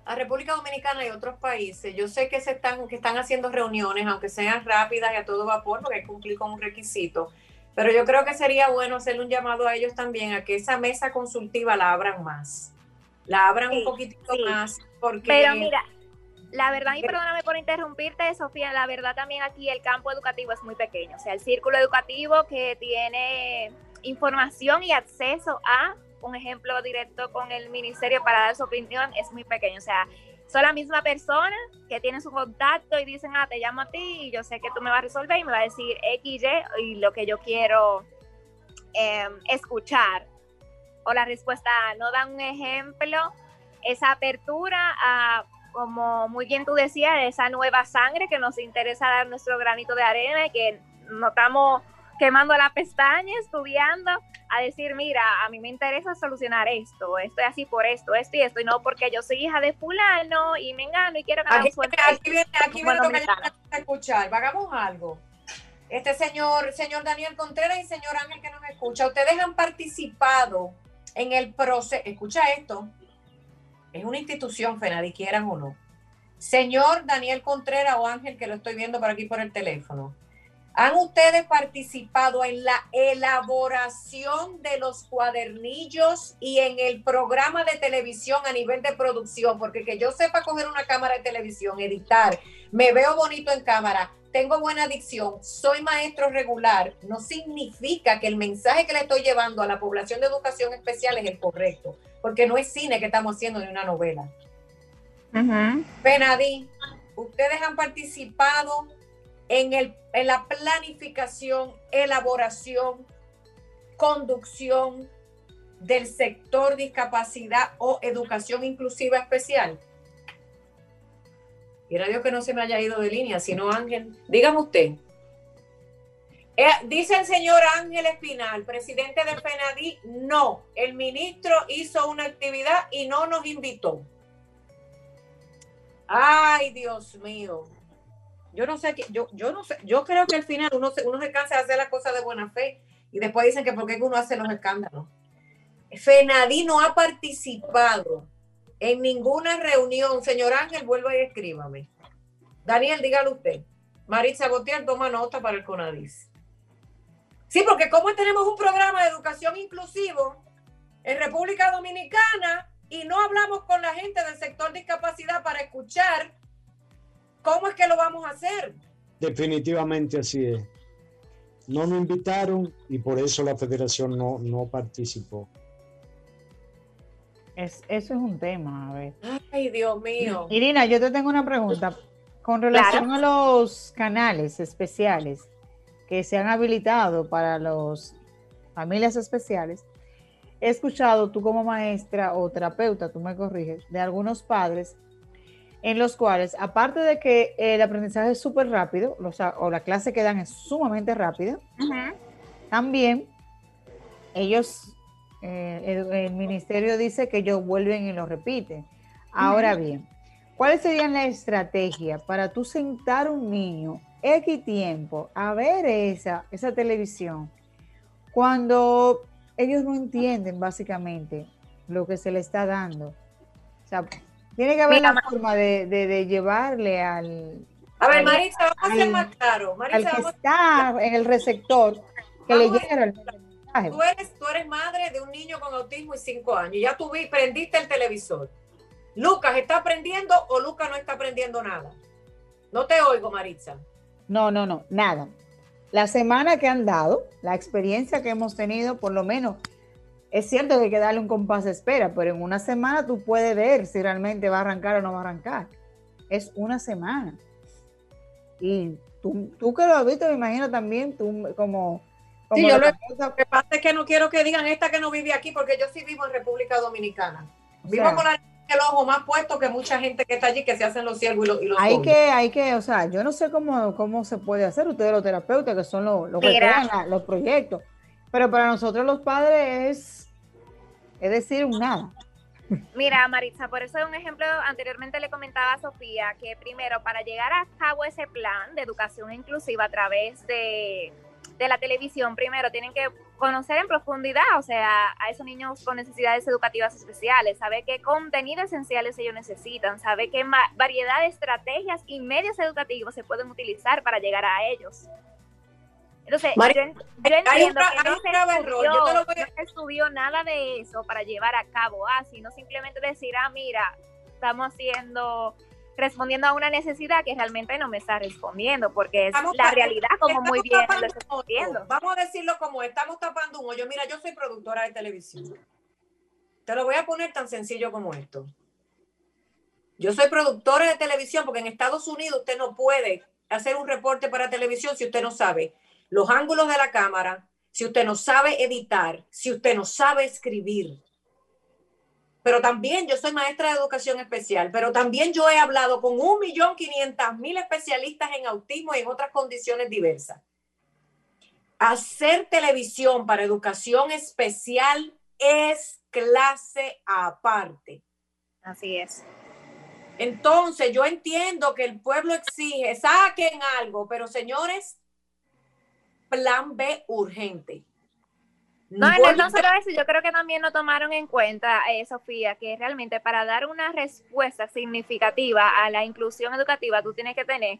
a República Dominicana y otros países, yo sé que se están, que están haciendo reuniones, aunque sean rápidas y a todo vapor, porque hay que cumplir con un requisito. Pero yo creo que sería bueno hacerle un llamado a ellos también a que esa mesa consultiva la abran más. La abran un poquitito más. Porque... Pero mira, la verdad, y perdóname por interrumpirte, Sofía, la verdad también aquí el campo educativo es muy pequeño. O sea, el círculo educativo que tiene información y acceso a un ejemplo directo con el ministerio para dar su opinión es muy pequeño. O sea, son la misma persona que tiene su contacto y dicen, ah, te llamo a ti y yo sé que tú me vas a resolver y me va a decir X, Y y lo que yo quiero em, escuchar. O la respuesta no dan un ejemplo, esa apertura a, como muy bien tú decías, esa nueva sangre que nos interesa dar nuestro granito de arena y que notamos quemando la pestaña, estudiando, a decir, mira, a mí me interesa solucionar esto, estoy así por esto, esto y esto, y no porque yo soy hija de fulano y me engano y quiero ganar aquí, un Aquí viene, aquí viene lo que a escuchar, hagamos algo. Este señor, señor Daniel Contreras y señor Ángel que nos escucha, ustedes han participado en el proceso, escucha esto, es una institución, Fenadi, quieran o no. Señor Daniel Contreras o Ángel, que lo estoy viendo por aquí por el teléfono. ¿Han ustedes participado en la elaboración de los cuadernillos y en el programa de televisión a nivel de producción? Porque que yo sepa coger una cámara de televisión, editar, me veo bonito en cámara, tengo buena dicción, soy maestro regular, no significa que el mensaje que le estoy llevando a la población de educación especial es el correcto, porque no es cine que estamos haciendo ni una novela. Penadí, ustedes han participado en, el, en la planificación, elaboración, conducción del sector discapacidad o educación inclusiva especial. Quiera Dios que no se me haya ido de línea, sino Ángel. Dígame usted. Eh, dice el señor Ángel Espinal, presidente de FENADI, no, el ministro hizo una actividad y no nos invitó. Ay, Dios mío. Yo no sé, yo, yo no sé, yo creo que al final uno se, uno se cansa de hacer las cosas de buena fe y después dicen que por qué uno hace los escándalos. FENADI no ha participado en ninguna reunión. Señor Ángel, vuelva y escríbame. Daniel, dígalo usted. Maritza Botier toma nota para el CONADIS. Sí, porque como tenemos un programa de educación inclusivo en República Dominicana y no hablamos con la gente del sector discapacidad para escuchar ¿Cómo es que lo vamos a hacer? Definitivamente así es. No nos invitaron y por eso la federación no, no participó. Es, eso es un tema, a ver. Ay, Dios mío. Irina, yo te tengo una pregunta. Con relación a los canales especiales que se han habilitado para las familias especiales, he escuchado tú como maestra o terapeuta, tú me corriges, de algunos padres en los cuales, aparte de que el aprendizaje es súper rápido, o, la clase que dan es sumamente rápida, también ellos, eh, el, ministerio dice que ellos vuelven y lo repiten. Ahora bien, ¿cuál sería la estrategia para tú sentar un niño X tiempo a ver esa, esa televisión cuando ellos no entienden básicamente lo que se le está dando? O sea, tiene que haber la forma de, de, llevarle al. A ver, Marisa, vamos a ser más claro. Marisa, al que está en el receptor, que le llegue mensaje. Tú eres, tú eres madre de un niño con autismo y cinco años. Ya tú vi, prendiste el televisor. ¿Lucas está aprendiendo o Lucas no está aprendiendo nada? No te oigo, Maritza. No, no, no, nada. La semana que han dado, la experiencia que hemos tenido, por lo menos es cierto que hay que darle un compás de espera, pero en una semana tú puedes ver si realmente va a arrancar o no va a arrancar. Es una semana. Y tú, tú que lo has visto, me imagino también, tú como... sí, yo lo, que pasa es que no quiero que digan esta que no vive aquí, porque yo sí vivo en República Dominicana. Vivo con el ojo más puesto que mucha gente que está allí que se hacen los ciegos y los, hay que hay que o sea yo no sé cómo, cómo se puede hacer ustedes los terapeutas que son los, los que crean los proyectos. Pero para nosotros los padres es es decir, un nada. Mira, Maritza, por eso es un ejemplo, anteriormente le comentaba a Sofía que primero para llegar a cabo ese plan de educación inclusiva a través de, de la televisión, primero tienen que conocer en profundidad, o sea, a esos niños con necesidades educativas especiales, saber qué contenidos esenciales ellos necesitan, saber qué variedad de estrategias y medios educativos se pueden utilizar para llegar a ellos. Entonces, yo, entiendo que no, se estudió, nada de eso para llevar a cabo así, no simplemente decir, ah, mira, estamos haciendo, respondiendo a una necesidad que realmente no me está respondiendo, porque es la realidad como muy bien lo está viendo. Vamos a decirlo como estamos tapando un hoyo. Mira, yo soy productora de televisión. Te lo voy a poner tan sencillo como esto. Yo soy productora de televisión porque en Estados Unidos usted no puede hacer un reporte para televisión si usted no sabe los ángulos de la cámara, si usted no sabe editar, si usted no sabe escribir. Pero también yo soy maestra de educación especial, pero también yo he hablado con un millón quinientas mil especialistas en autismo y en otras condiciones diversas. Hacer televisión para educación especial es clase aparte. Así es. Entonces, yo entiendo que el pueblo exige, saquen algo, pero señores, plan B urgente. No, no solo eso, yo creo que también lo tomaron en cuenta, eh, Sofía, que realmente para dar una respuesta significativa a la inclusión educativa, tú tienes que tener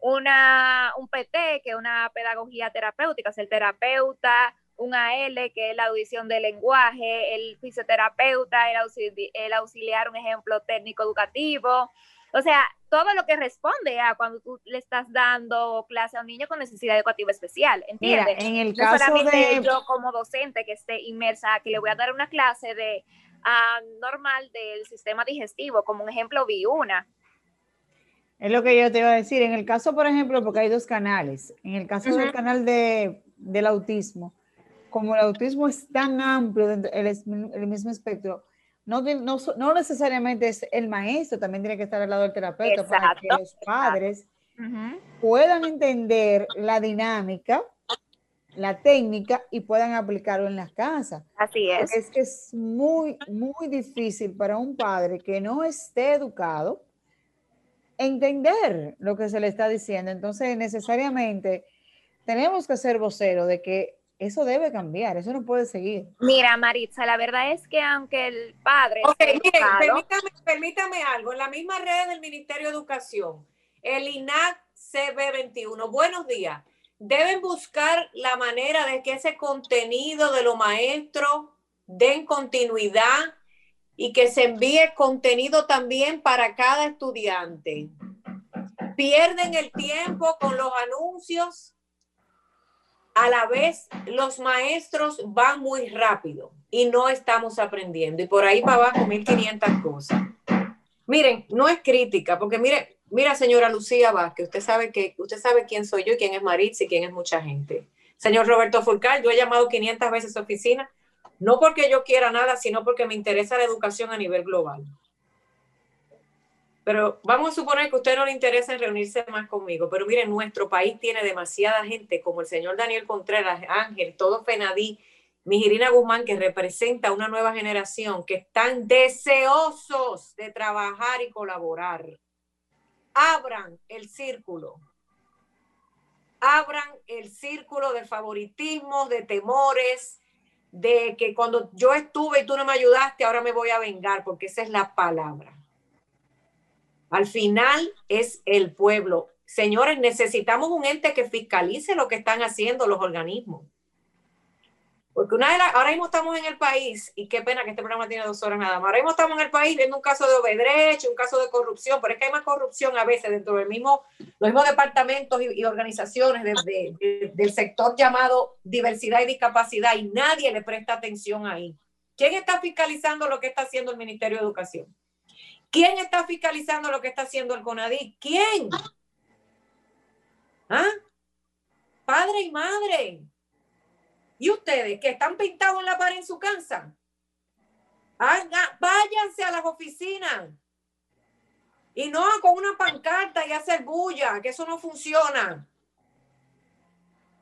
una, un PT, que es una pedagogía terapéutica, es el terapeuta, un AL, que es la audición del lenguaje, el fisioterapeuta, el, auxiliar, un ejemplo técnico educativo. O sea, todo lo que responde a cuando tú le estás dando clase a un niño con necesidad educativa especial, ¿entiendes? en el caso solamente yo como docente que esté inmersa, que le voy a dar una clase de ah, normal del sistema digestivo, como un ejemplo vi una. Es lo que yo te iba a decir. En el caso, por ejemplo, porque hay dos canales. En el caso del canal de, del autismo, como el autismo es tan amplio, el, el mismo espectro, no, no, no, necesariamente es el maestro, también tiene que estar al lado del terapeuta para que los padres puedan entender la dinámica, la técnica y puedan aplicarlo en las casas. Así es. Porque es que es muy, muy difícil para un padre que no esté educado entender lo que se le está diciendo. Entonces, necesariamente tenemos que ser vocero de que eso debe cambiar, eso no puede seguir. Mira, Maritza, la verdad es que aunque el padre... Ok, miren, permítame, algo. En la misma red del Ministerio de Educación, el INAC CB21, buenos días. Deben buscar la manera de que ese contenido de los maestros den continuidad y que se envíe contenido también para cada estudiante. Pierden el tiempo con los anuncios a la vez los maestros van muy rápido y no estamos aprendiendo. Y por ahí para abajo 1500 cosas. Miren, no es crítica, porque mire, mira señora Lucía Vázquez, usted sabe que usted sabe quién soy yo, quién es Maritza y quién es mucha gente. Señor Roberto Fulcal, yo he llamado 500 veces a su oficina, no porque yo quiera nada, sino porque me interesa la educación a nivel global. Pero vamos a suponer que a usted no le interesa reunirse más conmigo. Pero miren, nuestro país tiene demasiada gente, como el señor Daniel Contreras, Ángel, todo Fenadí, Mijirina Guzmán, que representa una nueva generación que están deseosos de trabajar y colaborar. Abran el círculo. Abran el círculo de favoritismo, de temores, de que cuando yo estuve y tú no me ayudaste, ahora me voy a vengar, porque esa es la palabra. Al final es el pueblo. Señores, necesitamos un ente que fiscalice lo que están haciendo los organismos. Porque una de las, ahora mismo estamos en el país, y qué pena que este programa tiene dos horas nada más. Ahora mismo estamos en el país viendo un caso de obedrecho, un caso de corrupción, pero es que hay más corrupción a veces dentro del mismo, los mismos departamentos y, organizaciones del sector llamado diversidad y discapacidad, y nadie le presta atención ahí. ¿Quién está fiscalizando lo que está haciendo el Ministerio de Educación? ¿Quién está fiscalizando lo que está haciendo el CONADI? ¿Quién? ¿Ah? Padre y madre. ¿Y ustedes que están pintados en la pared en su casa? váyanse a las oficinas. Y no con una pancarta y hacer bulla, que eso no funciona.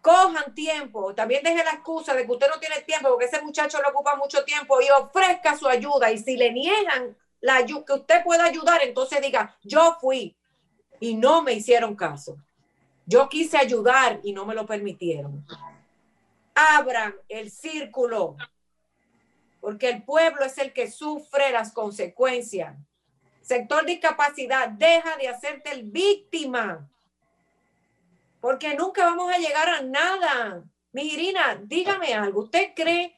Cojan tiempo. También deje la excusa de que usted no tiene tiempo porque ese muchacho le ocupa mucho tiempo y ofrezca su ayuda. Y si le niegan la, que usted pueda ayudar, entonces diga, yo fui y no me hicieron caso. Yo quise ayudar y no me lo permitieron. Abran el círculo, porque el pueblo es el que sufre las consecuencias. Sector discapacidad, deja de hacerte el víctima, porque nunca vamos a llegar a nada. Mi Irina, dígame algo. ¿Usted cree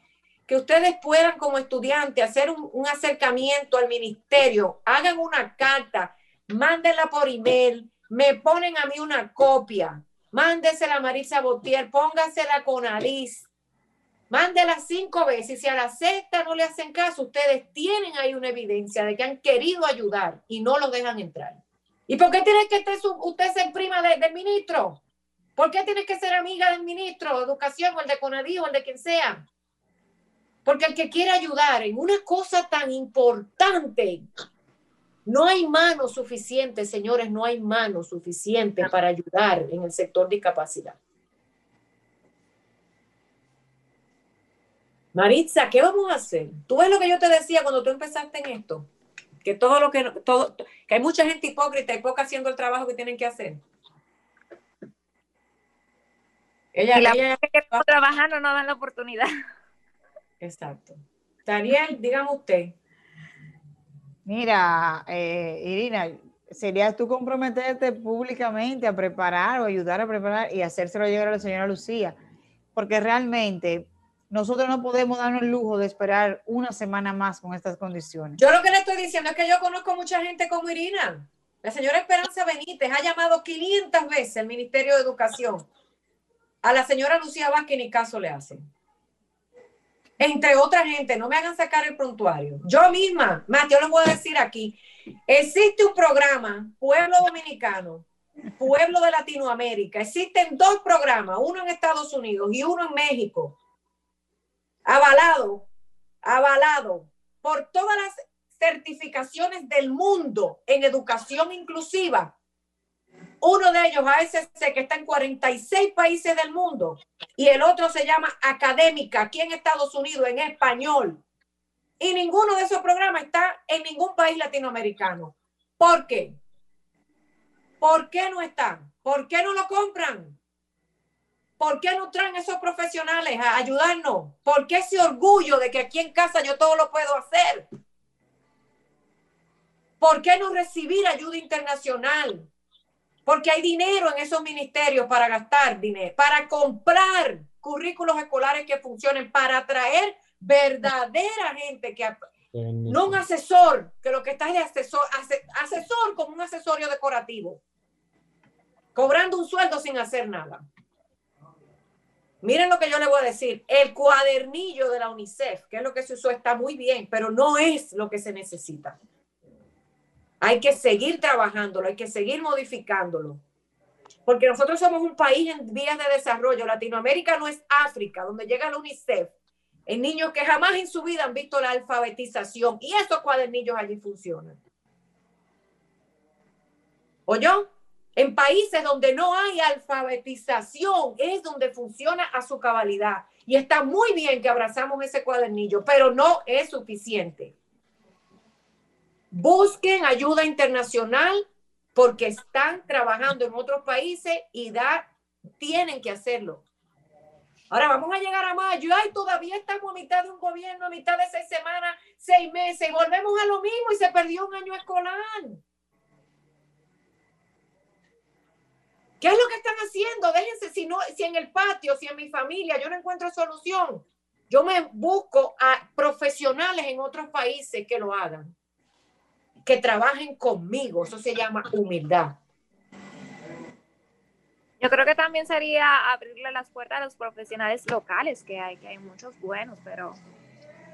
que ustedes puedan como estudiantes hacer un, acercamiento al ministerio, hagan una carta, mándenla por email, me ponen a mí una copia, mándesela a Marisa Botier, póngasela con Alice, mándela cinco veces y si a la sexta no le hacen caso, ustedes tienen ahí una evidencia de que han querido ayudar y no lo dejan entrar. ¿Y por qué tiene que usted ser prima del ministro? ¿Por qué tiene que ser amiga del ministro de Educación o el de Conadí o el de quien sea? Porque el que quiere ayudar en una cosa tan importante, no hay manos suficientes, señores, no hay manos suficientes para ayudar en el sector discapacidad. Maritza, ¿qué vamos a hacer? Tú ves lo que yo te decía cuando tú empezaste en esto, que todo lo que todo, que hay mucha gente hipócrita y poca haciendo el trabajo que tienen que hacer. Ella, y la ella, que trabajando no dan la oportunidad. Exacto. Daniel, dígame usted. Mira, eh, Irina, sería tú comprometerte públicamente a preparar o ayudar a preparar y hacérselo llegar a la señora Lucía, porque realmente nosotros no podemos darnos el lujo de esperar una semana más con estas condiciones. Yo lo que le estoy diciendo es que yo conozco mucha gente como Irina. La señora Esperanza Benítez ha llamado 500 veces al Ministerio de Educación. A la señora Lucía Vázquez ni caso le hacen. Entre otra gente, no me hagan sacar el prontuario. Yo misma, más, yo les voy a decir aquí, existe un programa, Pueblo Dominicano, Pueblo de Latinoamérica. Existen dos programas, uno en Estados Unidos y uno en México, avalado, avalado por todas las certificaciones del mundo en educación inclusiva. Uno de ellos, ASC, que está en 46 países del mundo, y el otro se llama Académica, aquí en Estados Unidos, en español. Y ninguno de esos programas está en ningún país latinoamericano. ¿Por qué? ¿Por qué no están? ¿Por qué no lo compran? ¿Por qué no traen esos profesionales a ayudarnos? ¿Por qué ese orgullo de que aquí en casa yo todo lo puedo hacer? ¿Por qué no recibir ayuda internacional? Porque hay dinero en esos ministerios para gastar dinero, para comprar currículos escolares que funcionen, para atraer verdadera gente que no un asesor, que lo que está es de asesor, asesor como un asesorio decorativo, cobrando un sueldo sin hacer nada. Miren lo que yo le voy a decir. El cuadernillo de la UNICEF, que es lo que se usó, está muy bien, pero no es lo que se necesita. Hay que seguir trabajándolo, hay que seguir modificándolo. Porque nosotros somos un país en vías de desarrollo. Latinoamérica no es África, donde llega la UNICEF en niños que jamás en su vida han visto la alfabetización y esos cuadernillos allí funcionan. ¿O yo? En países donde no hay alfabetización es donde funciona a su cabalidad. Y está muy bien que abrazamos ese cuadernillo, pero no es suficiente. Busquen ayuda internacional porque están trabajando en otros países y da, tienen que hacerlo. Ahora vamos a llegar a mayo. Ay, todavía estamos a mitad de un gobierno, a mitad de seis semanas, seis meses. Volvemos a lo mismo y se perdió un año escolar. ¿Qué es lo que están haciendo? Déjense, si, no, si en el patio, si en mi familia yo no encuentro solución, yo me busco a profesionales en otros países que lo hagan, que trabajen conmigo. Eso se llama humildad. Yo creo que también sería abrirle las puertas a los profesionales locales, que hay, que hay muchos buenos, pero...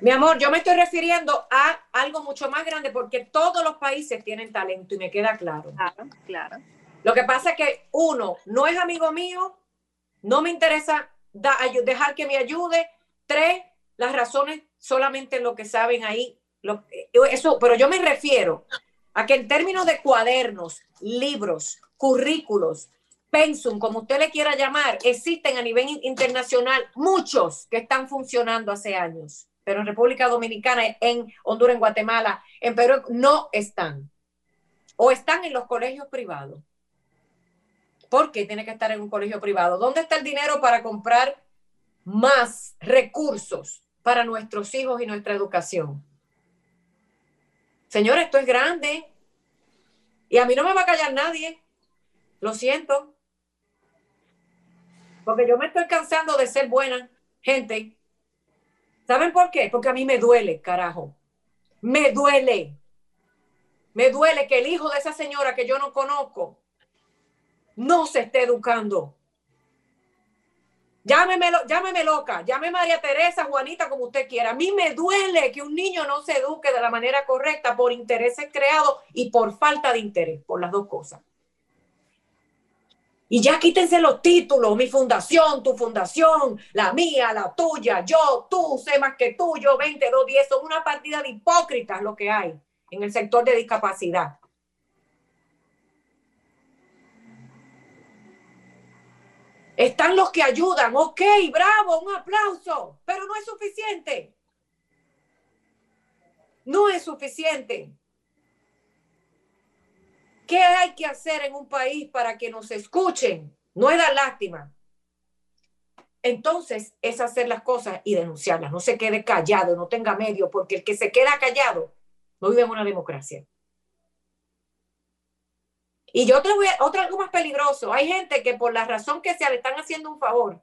Mi amor, yo me estoy refiriendo a algo mucho más grande porque todos los países tienen talento y me queda claro. Claro, claro. Lo que pasa es que uno, no es amigo mío, no me interesa dejar que me ayude. Tres, las razones solamente lo que saben ahí. Eso, pero yo me refiero a que en términos de cuadernos, libros, currículos, pensum, como usted le quiera llamar, existen a nivel internacional muchos que están funcionando hace años, pero en República Dominicana, en Honduras, en Guatemala, en Perú, no están. O están en los colegios privados. ¿Por qué tiene que estar en un colegio privado? ¿Dónde está el dinero para comprar más recursos para nuestros hijos y nuestra educación? Señor, esto es grande. Y a mí no me va a callar nadie. Lo siento. Porque yo me estoy cansando de ser buena gente. ¿Saben por qué? Porque a mí me duele, carajo. Me duele. Me duele que el hijo de esa señora que yo no conozco no se esté educando. Llámeme, llámeme loca, llame María Teresa, Juanita, como usted quiera. A mí me duele que un niño no se eduque de la manera correcta por intereses creados y por falta de interés, por las dos cosas. Y ya quítense los títulos, mi fundación, tu fundación, la mía, la tuya, yo, tú, sé más que tú, yo 20, 2, 10, son una partida de hipócritas lo que hay en el sector de discapacidad. Están los que ayudan, ok, bravo, un aplauso, pero no es suficiente. No es suficiente. ¿Qué hay que hacer en un país para que nos escuchen? No es dar lástima. entonces es hacer las cosas y denunciarlas. No se quede callado, no tenga medio, porque el que se queda callado no vive en una democracia. Y yo te voy a, otro algo más peligroso. Hay gente que por la razón que sea le están haciendo un favor.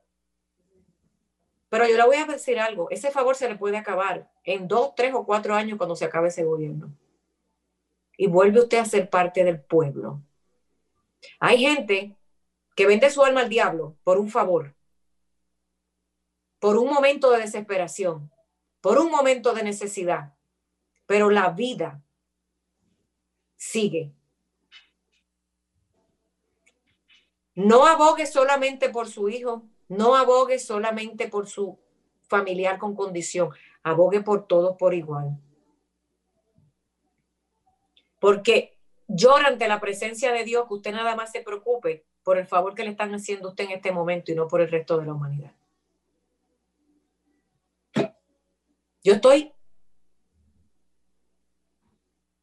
Pero yo le voy a decir algo. Ese favor se le puede acabar en dos, tres o cuatro años cuando se acabe ese gobierno. Y vuelve usted a ser parte del pueblo. Hay gente que vende su alma al diablo por un favor, por un momento de desesperación, por un momento de necesidad. Pero la vida sigue No abogue solamente por su hijo, no abogue solamente por su familiar con condición, abogue por todos por igual. Porque llora ante la presencia de Dios que usted nada más se preocupe por el favor que le están haciendo a usted en este momento y no por el resto de la humanidad. Yo estoy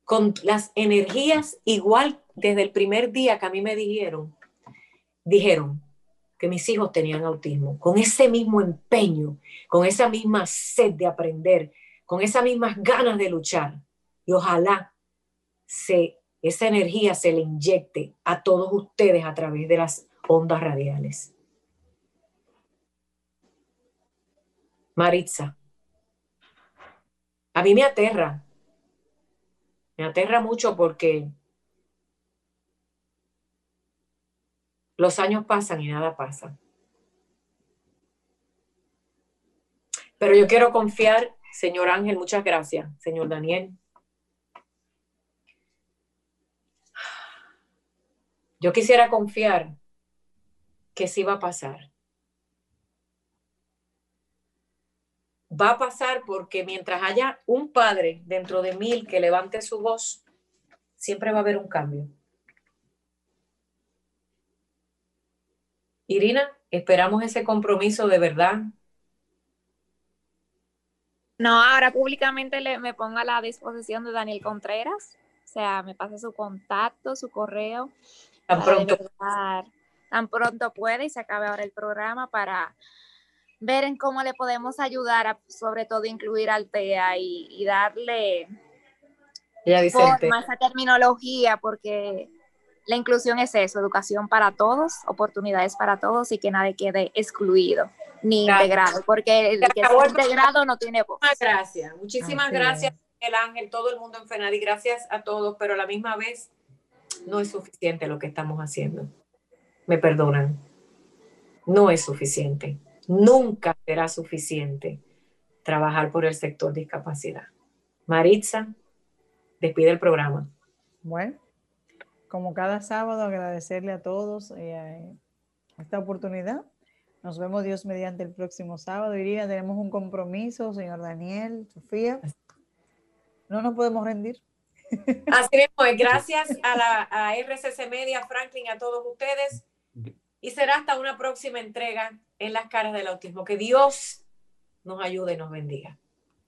con las energías igual desde el primer día que a mí me dijeron dijeron que mis hijos tenían autismo, con ese mismo empeño, con esa misma sed de aprender, con esas mismas ganas de luchar. Y ojalá se, esa energía se le inyecte a todos ustedes a través de las ondas radiales. Maritza, a mí me aterra, me aterra mucho porque Los años pasan y nada pasa. Pero yo quiero confiar, señor Ángel, muchas gracias, señor Daniel. Yo quisiera confiar que sí va a pasar. Va a pasar porque mientras haya un padre dentro de mil que levante su voz, siempre va a haber un cambio. Irina, esperamos ese compromiso de verdad. No, ahora públicamente le, me ponga a la disposición de Daniel Contreras. O sea, me pasa su contacto, su correo. Tan pronto. tan pronto puede y se acabe ahora el programa para ver en cómo le podemos ayudar, a, sobre todo incluir al TEA y, darle forma, esa terminología, porque la inclusión es eso, educación para todos, oportunidades para todos y que nadie quede excluido ni integrado, porque el que está integrado no tiene voz. Muchas gracias, muchísimas gracias, el Ángel, todo el mundo en FENADI, gracias a todos, pero a la misma vez no es suficiente lo que estamos haciendo. Me perdonan, no es suficiente, nunca será suficiente trabajar por el sector discapacidad. Maritza, despide el programa. Bueno, como cada sábado, agradecerle a todos eh, esta oportunidad. Nos vemos Dios mediante el próximo sábado. Irina, tenemos un compromiso, señor Daniel, Sofía. No nos podemos rendir. Así mismo, gracias a la a RCC Media, Franklin, a todos ustedes. Y será hasta una próxima entrega en las caras del autismo. Que Dios nos ayude y nos bendiga.